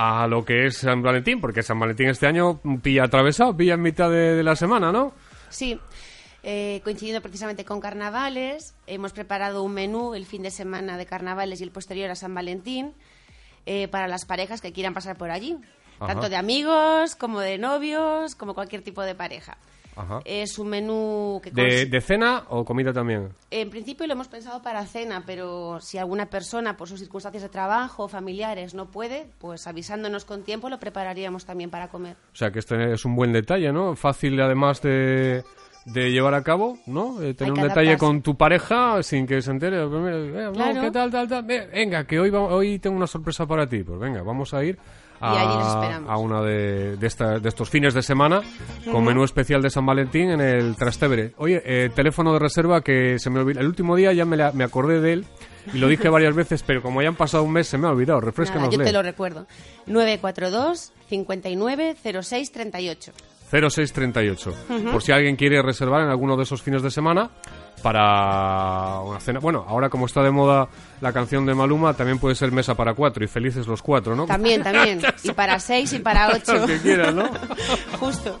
a lo que es San Valentín, porque San Valentín este año pilla atravesado, pilla en mitad de, de la semana, ¿no? Sí, eh, coincidiendo precisamente con carnavales, hemos preparado un menú el fin de semana de carnavales y el posterior a San Valentín eh, para las parejas que quieran pasar por allí, Ajá. tanto de amigos como de novios, como cualquier tipo de pareja. Ajá. Es un menú que ¿De, de cena o comida también? en principio lo hemos pensado para cena, pero si alguna persona por sus circunstancias de trabajo o familiares no puede, pues avisándonos con tiempo lo prepararíamos también para comer. O sea, que este es un buen detalle, ¿no? Fácil además de, de llevar a cabo, ¿no? Eh, tener un detalle adaptarse. con tu pareja sin que se entere. Pues mira, eh, no, Claro. ¿Qué tal, tal, tal? Ve- Venga, que hoy, va- hoy tengo una sorpresa para ti. Pues venga, vamos a ir a, a una de, de, esta- de estos fines de semana con menú especial de San Valentín en el Trastevere. Oye, eh, teléfono de reserva que se me olvidó. El último día ya me, la- me acordé de él y lo dije varias veces, pero como ya han pasado un mes se me ha olvidado. Nada, Refrescanos. yo te lo recuerdo. 942 59 06 38. 0638. Ujú. Por si alguien quiere reservar en alguno de esos fines de semana para una cena. Bueno, ahora como está de moda la canción de Maluma, también puede ser mesa para cuatro y felices los cuatro, ¿no? También, también. Y para 6 y para 8. Los que quieran, ¿no? Justo.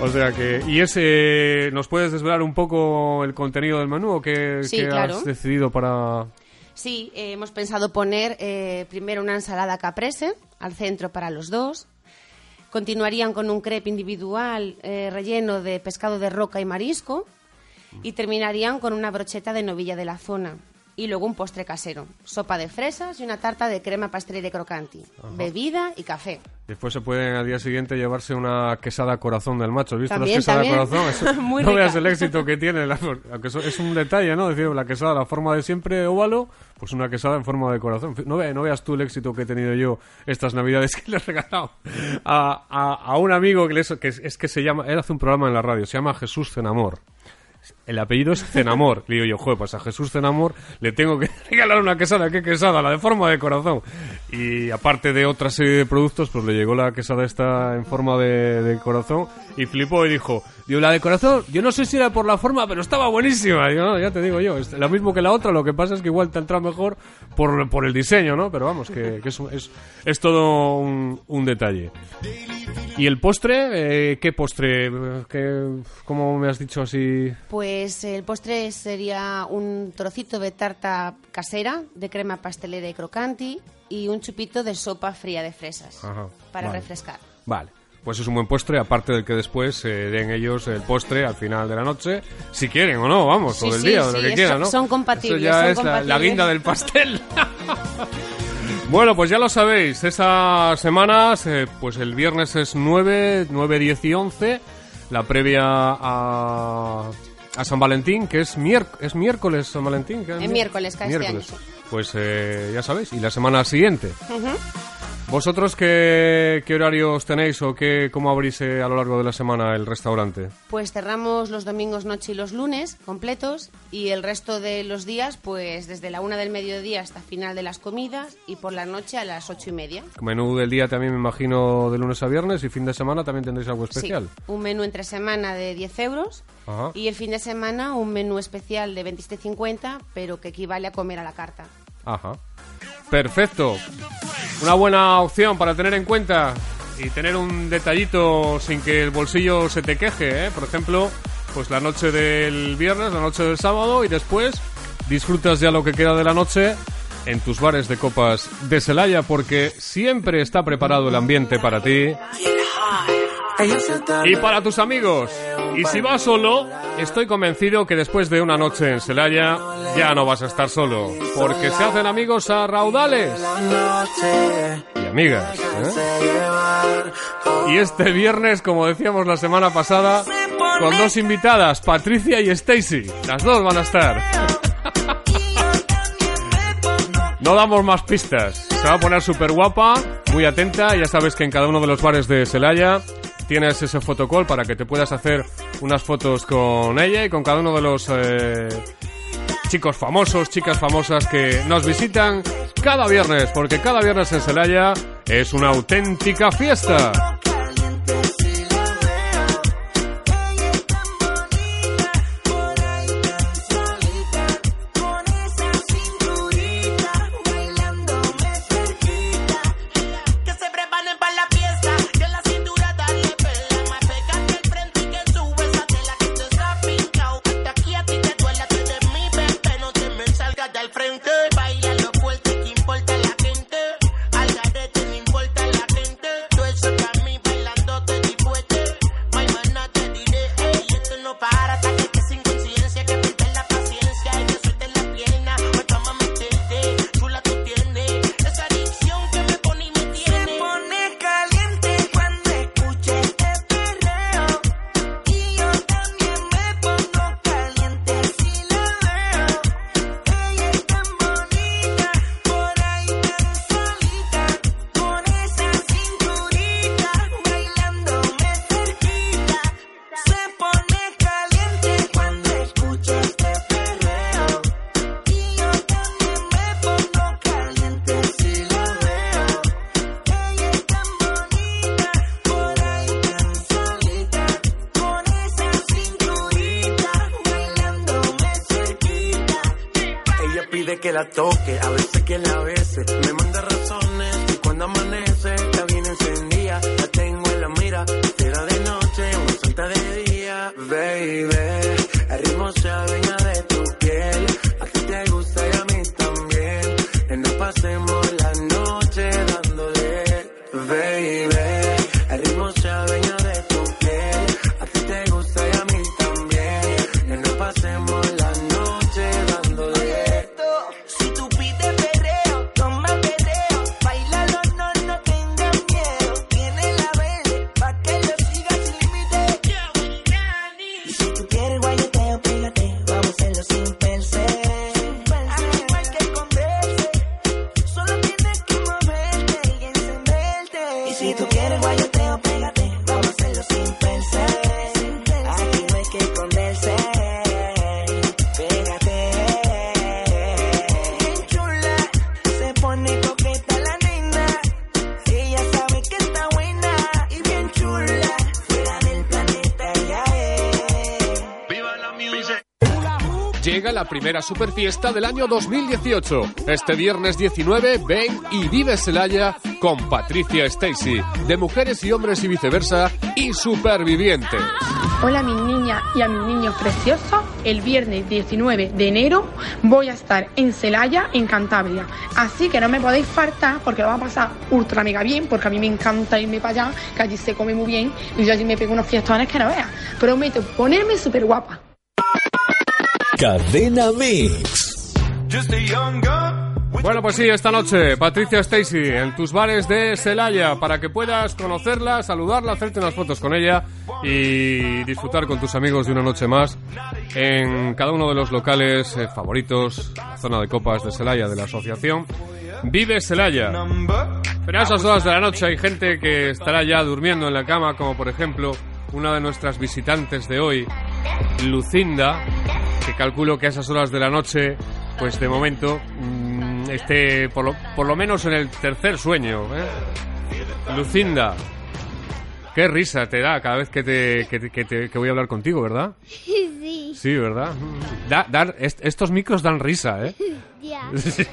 O sea que. ¿Y ese. ¿Nos puedes desvelar un poco el contenido del menú o qué, Sí, qué claro. has decidido para.? Sí, eh, hemos pensado poner eh, primero una ensalada caprese al centro para los dos. Continuarían con un crepe individual eh, relleno de pescado de roca y marisco. Y terminarían con una brocheta de novilla de la zona. Y luego un postre casero. Sopa de fresas y una tarta de crema pastelera de crocanti. Bebida y café. Después se pueden al día siguiente llevarse una quesada corazón del macho. ¿Has visto También, las quesadas corazón? Eso- Muy no rica. veas el éxito que tiene. la- aunque eso- es un detalle, ¿no? Decir, la quesada, la forma de siempre óvalo, pues una quesada en forma de corazón. No, ve- no veas tú el éxito que he tenido yo estas navidades que le he regalado a, a- a un amigo que, les- que es, es que se llama, él hace un programa en la radio, se llama Jesús Cenamor. El apellido es Cenamor. Le digo yo, joder, pues a Jesús Cenamor le tengo que regalar una quesada. ¿Qué quesada? La de forma de corazón. Y aparte de otra serie de productos, pues le llegó la quesada esta en forma de, de corazón y flipó y dijo, digo, la de corazón, yo no sé si era por la forma, pero estaba buenísima. Digo, no, ya te digo yo, es lo mismo que la otra, lo que pasa es que igual te entra mejor por, por el diseño, ¿no? Pero vamos, que, que es, es, es todo un, un detalle. ¿Y el postre? Eh, ¿Qué postre? Eh, ¿Qué, ¿Cómo me has dicho así? Pues el postre sería un trocito de tarta casera de crema pastelera y crocanti y un chupito de sopa fría de fresas Ajá, para vale. refrescar. Vale. Pues es un buen postre, aparte del que después eh, den ellos el postre al final de la noche, si quieren o no, vamos, Sí, o del sí, día, o de lo que quieran, ¿no? son compatibles, Eso ya son es la- guinda del pastel. bueno, pues ya lo sabéis, esas semanas, eh, pues el viernes es 9, 9, 10 y 11, la previa a, a San Valentín, que es, es miércoles San Valentín. que Es miércoles, este miércoles. Pues eh, ya sabéis, y la semana siguiente. ¿Vosotros qué, qué horarios tenéis o qué, cómo abrís eh, a lo largo de la semana el restaurante? Pues cerramos los domingos noche y los lunes completos y el resto de los días pues desde la una del mediodía hasta final de las comidas y por la noche a las ocho y media. Menú del día también me imagino de lunes a viernes y fin de semana también tendréis algo especial. Sí, un menú entre semana de 10 euros Ajá. y el fin de semana un menú especial de 27,50 pero que equivale a comer a la carta. Ajá. Perfecto. Una buena opción para tener en cuenta y tener un detallito sin que el bolsillo se te queje, ¿eh? Por ejemplo, pues la noche del viernes, la noche del sábado y después disfrutas ya lo que queda de la noche en tus bares de copas de Celaya porque siempre está preparado el ambiente para ti y para tus amigos. Y si vas solo, estoy convencido que después de una noche en Celaya ya no vas a estar solo, porque se hacen amigos a raudales y amigas. ¿eh? Y este viernes, como decíamos la semana pasada, con dos invitadas, Patricia y Stacy. Las dos van a estar. No damos más pistas. Se va a poner súper guapa, muy atenta. Ya sabes que en cada uno de los bares de Celaya tienes ese fotocall para que te puedas hacer unas fotos con ella y con cada uno de los eh, chicos famosos, chicas famosas que nos visitan cada viernes, porque cada viernes en Celaya es una auténtica fiesta. Veces primera superfiesta del año 2018. Este viernes 19 ven y vive Celaya con Patricia Stacy, de Mujeres y Hombres y Viceversa y Supervivientes. Hola a mis niñas y a mis niños preciosos. El viernes 19 de enero voy a estar en Celaya, en Cantabria. Así que no me podéis faltar porque lo va a pasar ultra mega bien, porque a mí me encanta irme para allá, que allí se come muy bien y yo allí me pego unos fiestones que no veas. Prometo ponerme súper guapa. Cadena Mix. Bueno, pues sí, esta noche, Patricia Stacy, en tus bares de Celaya, para que puedas conocerla, saludarla, hacerte unas fotos con ella y disfrutar con tus amigos de una noche más en cada uno de los locales eh, favoritos, la zona de copas de Celaya, de la asociación Vive Celaya. Pero a esas horas de la noche hay gente que estará ya durmiendo en la cama, como por ejemplo una de nuestras visitantes de hoy, Lucinda, que calculo que a esas horas de la noche, pues de momento, mm, esté por lo, por lo menos en el tercer sueño. ¿eh? Lucinda, qué risa te da cada vez que, te, que, te- que te- que voy a hablar contigo, ¿verdad? Sí, Sí, ¿verdad? Da- dar- est- estos micros dan risa, ¿eh? Sí.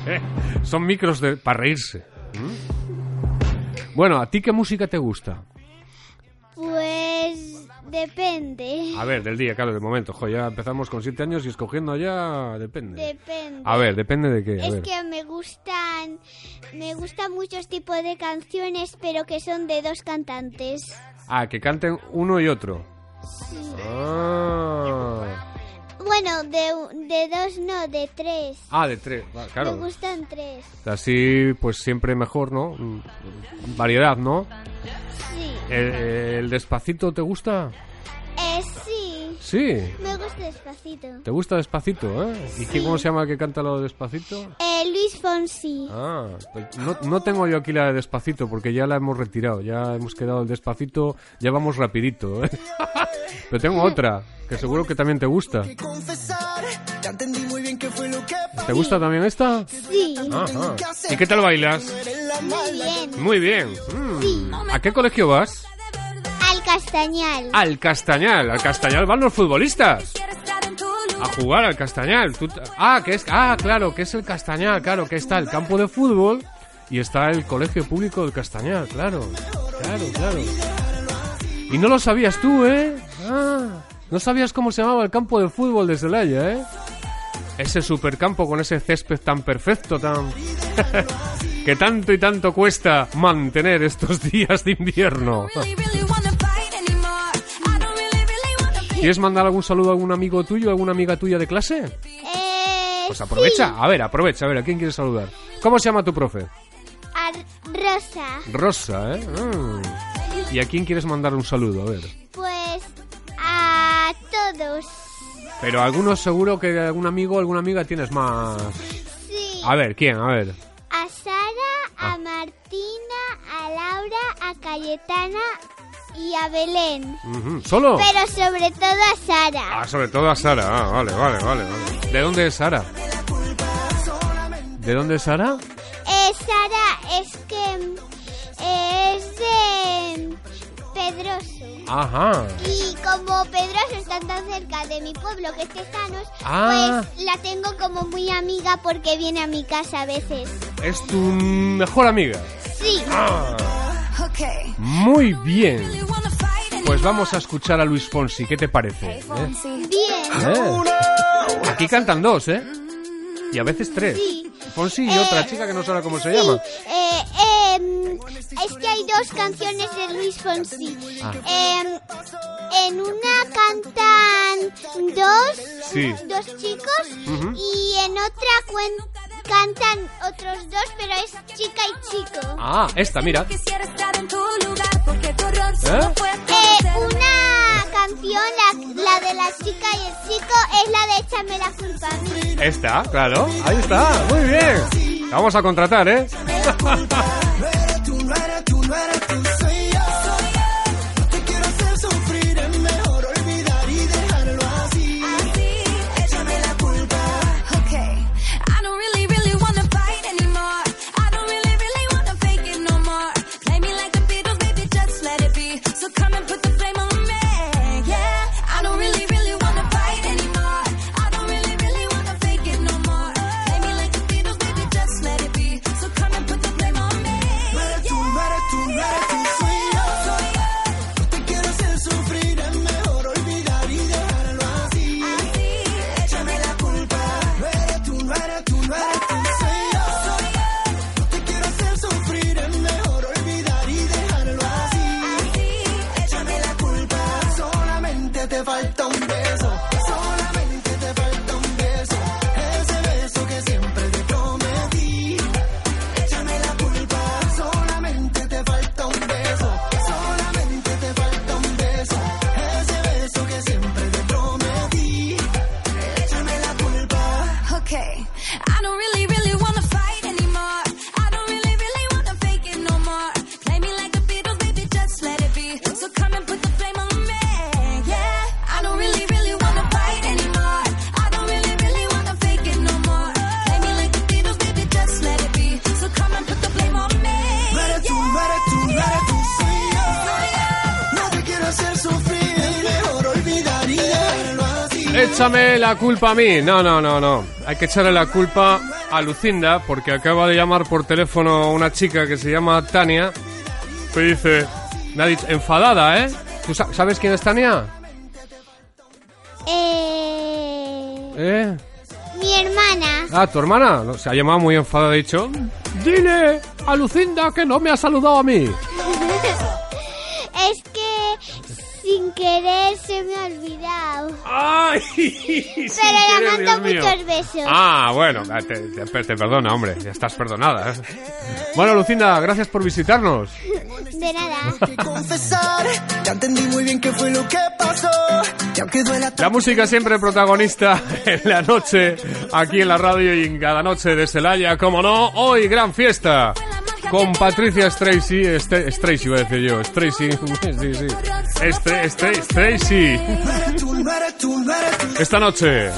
Son micros de, para reírse. ¿Mm? Bueno, ¿a ti qué música te gusta? Depende. A ver, del día, claro, de momento. Jo, ya empezamos con siete años y escogiendo ya depende. Depende. A ver, depende de qué. A Es ver. que me gustan, me gustan muchos tipos de canciones, pero que son de dos cantantes. Ah, que canten uno y otro. Ah, Bueno, de, de dos no, de tres. ah de tres. Ah, Me claro. gustan tres. Así, pues siempre mejor, ¿no? Mm, Variedad, ¿no? Sí. ¿El, el despacito te gusta? Eh, sí. Sí. Me gusta despacito. ¿Te gusta despacito, eh? ¿Y quién, cómo se llama el que canta lo de despacito? Eh, Luis Fonsi. Ah, pues no, no tengo yo aquí la de Despacito porque ya la hemos retirado, ya hemos quedado el Despacito, ya vamos rapidito. ¿eh? Pero tengo otra, que seguro que también te gusta. ¿Te gusta también esta? Sí. Ajá. ¿Y qué tal bailas? Muy bien. Muy bien. Mm. ¿A qué colegio vas? Al Castañal. Al Castañal. Al Castañal van los futbolistas. A jugar al Castañal. Ah, que es... ah, claro, que es el Castañal, claro, que está el campo de fútbol y está el colegio público del Castañal, claro. Claro, claro. Y no lo sabías tú, ¿eh? Ah, no sabías cómo se llamaba el campo de fútbol de Celaya, ¿eh? Ese supercampo con ese césped tan perfecto, tan... que tanto y tanto cuesta mantener estos días de invierno. ¿Quieres mandar algún saludo a algún amigo tuyo, a alguna amiga tuya de clase? Eh, Pues aprovecha, sí. a ver, aprovecha, a ver, ¿a quién quieres saludar? ¿Cómo se llama tu profe? A Rosa. Rosa, ¿eh? Mm. ¿Y a quién quieres mandar un saludo? A ver. Pues a todos. Pero algunos seguro que algún amigo o alguna amiga tienes más. Sí. A ver, ¿quién? A ver. A Sara, Ah. a Martina, a Laura, a Cayetana y a Belén. ¿Solo? Pero sobre todo a Sara. Ah, sobre todo a Sara. Ah, vale, vale, vale, vale. ¿De dónde es Sara? ¿De dónde es Sara? Eh, Sara es que mm, es de Pedroso. Ajá. Y como Pedroso está tan cerca de mi pueblo, que es Tezanos, Ah. pues la tengo como muy amiga porque viene a mi casa a veces. Es tu mejor amiga. Sí. Ah. Muy bien. Pues vamos a escuchar a Luis Fonsi. ¿Qué te parece? ¿Eh? Bien. Eh. Aquí cantan dos, ¿eh? Y a veces tres. Sí. Fonsi y otra chica que no sabe cómo se Sí, llama. eh, em, es que hay dos canciones de Luis Fonsi. Ah. Em, en una cantan dos, Sí. dos chicos y en otra cuen- cantan otros dos, pero es chica y chico. Ah, esta, mira. ¿Eh? Eh, una canción, la, la de la chica y el chico, es la de Échame la culpa a mí. Esta, claro. Ahí está. Muy bien. La vamos a contratar, ¿eh? la culpa a mí. No, no, no, no. Hay que echarle la culpa a Lucinda porque acaba de llamar por teléfono una chica que se llama Tania. Que dice, me ha dicho, enfadada, ¿eh? ¿Tú sa- sabes quién es Tania? Eh, ¿Eh? mi hermana. Ah, tu hermana. No, Se ha llamado muy enfadada. Ha dicho, dile a Lucinda que no me ha saludado a mí. Es sin querer se me ha olvidado. ¡Ay! Pero querer, le Dios mando mío. muchos besos. Ah, bueno, te, te- te perdona, hombre, ya estás perdonada. ¿eh? Bueno, Lucinda, gracias por visitarnos. De nada. Confesar, ya entendí muy bien qué fue lo que pasó. Y aunque duela La música siempre protagonista en la noche, aquí en la radio y en cada noche de Celaya, como no, hoy gran fiesta. Con Patricia Stracy, este, Stracy iba a decir yo, Stracy, sí, sí. Esta noche,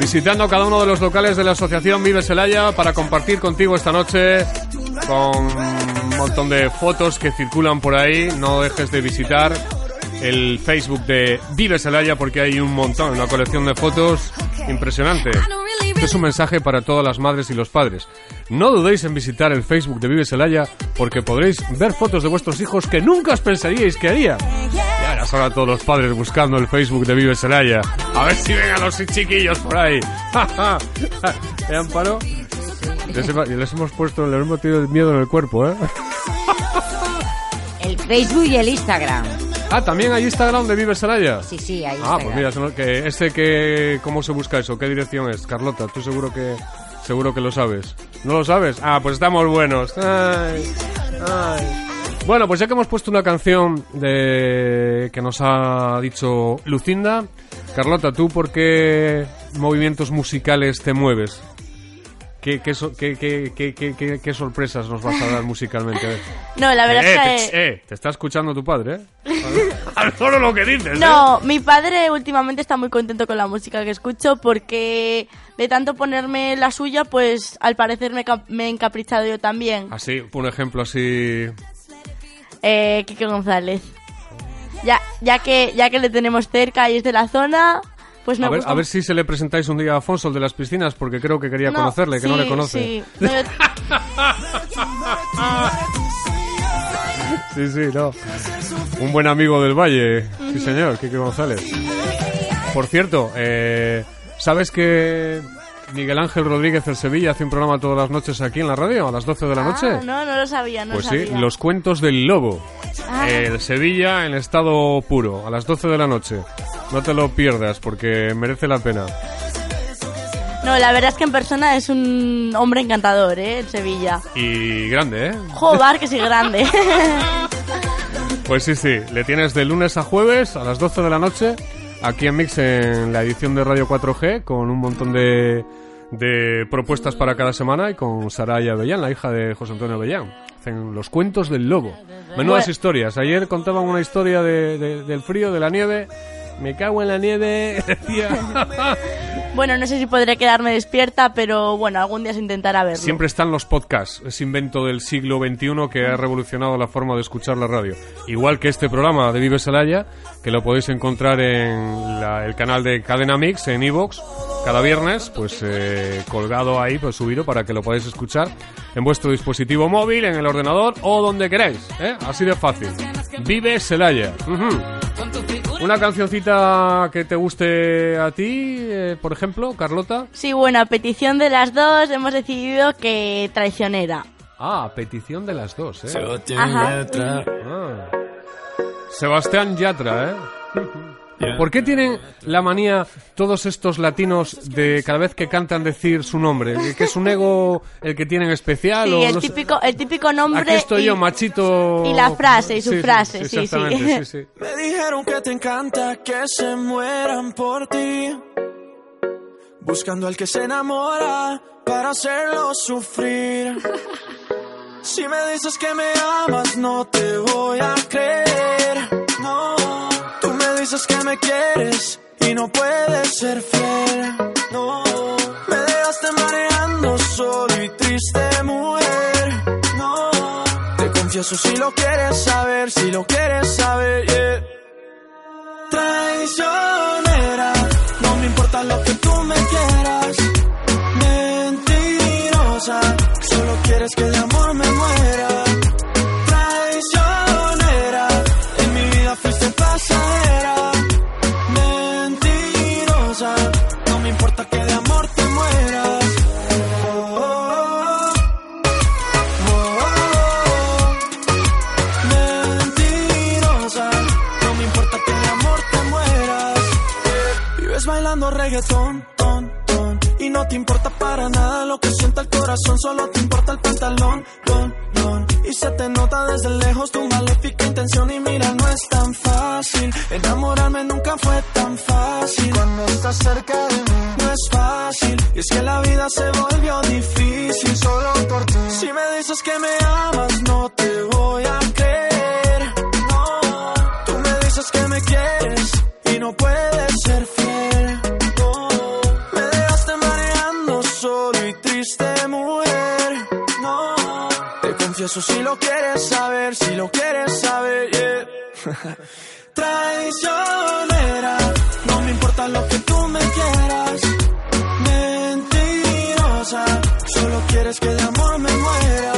visitando cada uno de los locales de la asociación Vive Celaya para compartir contigo esta noche con un montón de fotos que circulan por ahí. No dejes de visitar el Facebook de Vive Celaya porque hay un montón, una colección de fotos impresionante. Este es un mensaje para todas las madres y los padres. No dudéis en visitar el Facebook de Vive Celaya porque podréis ver fotos de vuestros hijos que nunca os pensaríais que harían. Y ahora son a todos los padres buscando el Facebook de Vive Celaya. A ver si ven a los chiquillos por ahí. ¿Eh, Amparo? Les, hemos- les hemos puesto, les hemos tenido miedo en el cuerpo, ¿eh? El Facebook y el Instagram. Ah, ¿también hay Instagram de Vive Celaya? Sí, sí, hay Ah, Instagram. pues mira, son- que ese que... ¿Cómo se busca eso? ¿Qué dirección es? Carlota, tú seguro que... Seguro que lo sabes. ¿No lo sabes? Ah, pues estamos buenos. Ay, ay. Bueno, pues ya que hemos puesto una canción de que nos ha dicho Lucinda, Carlota, ¿tú por qué movimientos musicales te mueves? ¿Qué, qué, so- qué- qué- sorpresas nos vas a dar musicalmente? A ver. No, la verdad eh, es te, que... eh, te está escuchando tu padre, ¿eh? Al solo lo que dices, ¿eh? No, mi padre últimamente está muy contento con la música que escucho porque de tanto ponerme la suya, pues al parecer me, me he encaprichado yo también. Así, un ejemplo así... Eh, Quique González. Ya, ya que ya que le tenemos cerca y es de la zona, pues a, ver, gusta a ver si se le presentáis un día a Afonso, el de las piscinas, porque creo que quería No, conocerle, que no le conoce. sí. Sí, sí, no. Un buen amigo del Valle, sí señor, Quique González. Por cierto, eh, ¿sabes que Miguel Ángel Rodríguez el Sevilla hace un programa todas las noches aquí en la radio, a las 12 de la noche? Ah, no, no lo sabía, no Pues lo sí, sabía. los cuentos del lobo. Ah. El Sevilla en estado puro, a las 12 de la noche. No te lo pierdas porque merece la pena. No, la verdad es que en persona es un hombre encantador, ¿eh? El Sevilla. Y grande, ¿eh? Joder, que sí grande. Pues sí, sí, le tienes de lunes a jueves a las 12 de la noche aquí en Mix en la edición de Radio 4G con un montón de, de propuestas para cada semana y con Saraya Avellán, la hija de José Antonio Avellán. Hacen los cuentos del lobo. Menudas Bueno. historias. Ayer contaban una historia de- de- del frío, de la nieve. Me cago en la nieve, decía. bueno, no sé si podré quedarme despierta, pero bueno, algún día se intentará verlo. Siempre están los podcasts, ese invento del siglo XXI que ha revolucionado la forma de escuchar la radio. Igual que este programa de Vive Salaya, que lo podéis encontrar en la- el canal de Cadena Mix en iVoox cada viernes, pues eh, colgado ahí, pues subido para que lo podáis escuchar en vuestro dispositivo móvil, en el ordenador o donde queráis. ¿eh? Así de fácil. Vive Celaya. Ujú. Una cancioncita que te guste a ti, eh, por ejemplo, Carlota. Sí, bueno, a petición de las dos hemos decidido que traicionera. Ah, petición de las dos, ¿eh? Ajá. Ah. Sebastián Yatra, ¿eh? ¿Por qué tienen la manía todos estos latinos de cada vez que cantan decir su nombre? ¿Que es un ego el que tienen especial? Sí, o el no sé? típico, el típico nombre. Aquí estoy y- yo, machito. y la frase, y su Sí, frase, sí, sí, sí. Me dijeron que te encanta que se mueran por ti. Buscando al que se enamora para hacerlo sufrir. Si me dices que me amas, no te voy a creer. Dices que me quieres y no puedes ser fiel. No, me dejaste mareando solo y triste, mujer. No, te confieso si lo quieres saber, si lo quieres saber, yeah. Traicionera, no me importa lo que tú me quieras. Mentirosa, solo quieres que de amor me muera. Reggaetón, ton, ton, y no te importa para nada lo que sienta el corazón, solo te importa el pantalón, don, don. Y se te nota desde lejos tu maléfica intención y mira, no es tan fácil. Enamorarme nunca fue tan fácil. Cuando estás cerca de mí, no es fácil. Y es que la vida se volvió difícil solo por ti. Si me dices que me amas, No, te confieso si lo quieres saber, si lo quieres saber, yeah. Traicionera, no me importa lo que tú me quieras. Mentirosa, solo quieres que de amor me muera.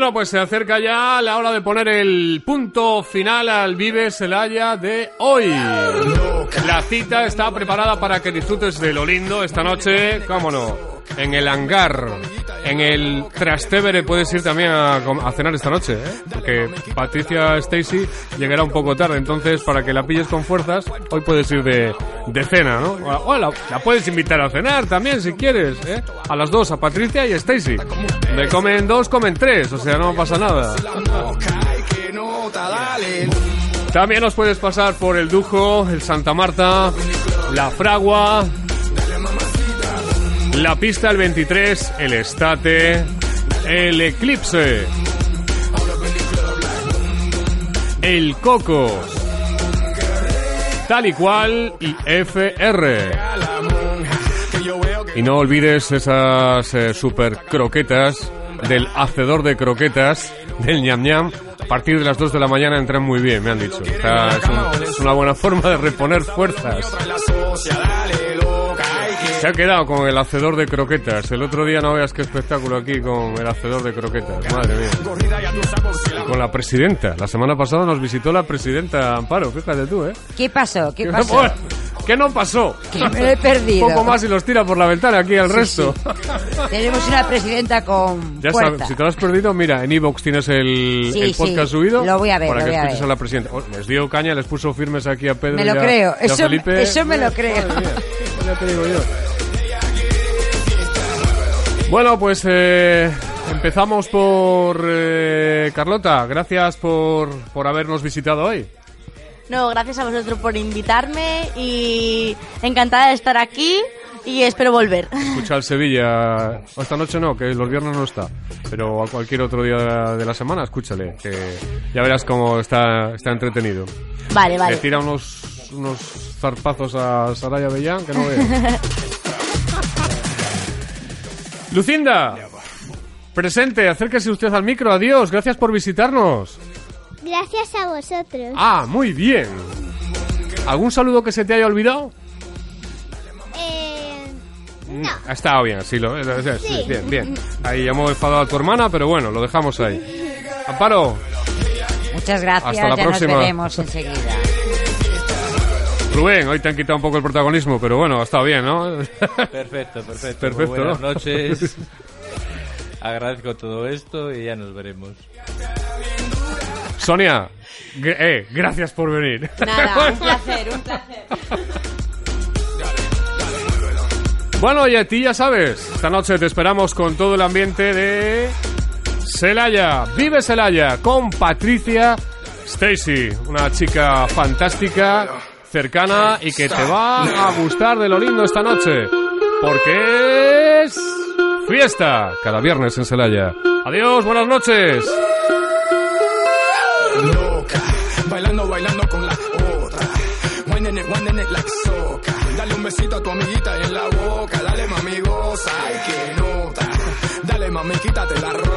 Bueno, pues se acerca ya la hora de poner el punto final al Vive Celaya de hoy. La cita está preparada para que disfrutes de lo lindo esta noche, cómo no, en el hangar, en el Trastevere puedes ir también a, cenar esta noche, ¿eh? Porque Patricia Stacy llegará un poco tarde, entonces para que la pilles con fuerzas, hoy puedes ir de, de cena, ¿no? O, o la, la puedes invitar a cenar también si quieres, ¿eh? A las dos, a Patricia y a Stacy. Me comen dos, comen tres, o sea, no pasa nada. También nos puedes pasar por el Dujo, el Santa Marta, la Fragua, la pista el 23, el Estate, el Eclipse, el Coco, tal y cual y FR. Y no olvides esas eh, super croquetas del hacedor de croquetas del ñam ñam. A partir de las 2 de la mañana entran muy bien, me han dicho. Es una buena forma de reponer fuerzas. Se ha quedado con el hacedor de croquetas. El otro día no veas qué espectáculo aquí con el hacedor de croquetas. Madre mía. Y con la presidenta. La semana pasada nos visitó la presidenta Amparo, fíjate tú, ¿eh? ¿Qué pasó? ¿Qué pasó? bueno, ¿Qué no pasó? Que me lo he perdido. Un poco más y los tira por la ventana aquí al Sí, resto. Tenemos una presidenta con Ya fuerza. sabes, si te lo has perdido, mira, en Evox tienes el, Sí, el sí, podcast subido. lo voy a ver, Para que a escuches ver. a la presidenta. Oh, les dio caña, les puso firmes aquí a Pedro Me y lo a- creo. y a Eso, Felipe. eso me lo creo. Madre mía, ya te digo yo. Bueno, pues eh, empezamos por eh, Carlota. Gracias por, por habernos visitado hoy. No, gracias a vosotros por invitarme y encantada de estar aquí y espero volver. Escucha al Sevilla. o Esta noche no, que los viernes no está. Pero a cualquier otro día de la, de la semana, escúchale. Que ya verás cómo está, está entretenido. Vale, vale. Le tira unos, unos zarpazos a Saraya Bellán que no veas. Lucinda, presente, acérquese usted al micro. Adiós, gracias por visitarnos. Gracias a vosotros. Ah, muy bien. ¿Algún saludo que se te haya olvidado? Eh, Mm, Ha estado bien, sí, lo, sí, sí, Sí. bien, bien. Ahí hemos enfadado a tu hermana, pero bueno, lo dejamos ahí. Amparo, Muchas gracias. Hasta la ya próxima. nos veremos enseguida. Rubén, hoy te han quitado un poco el protagonismo, pero bueno, ha estado bien, ¿no? Perfecto, perfecto. Perfecto, Muy buenas ¿no? noches. Agradezco todo esto y ya nos veremos. Sonia, gr- eh, gracias por venir. Nada, un placer, un placer. Bueno, y a ti ya sabes, esta noche te esperamos con todo el ambiente de Celaya. Vive Celaya con Patricia Stacy, una chica fantástica, cercana y que te va a gustar de lo lindo esta noche. Porque es fiesta cada viernes en Celaya. Adiós, buenas noches. loca, bailando, bailando con la otra. Winding it, winding it like soca. Dale un besito a tu amiguita en la boca. Dale mami goza, ay que nota. Dale mami quítate la ropa.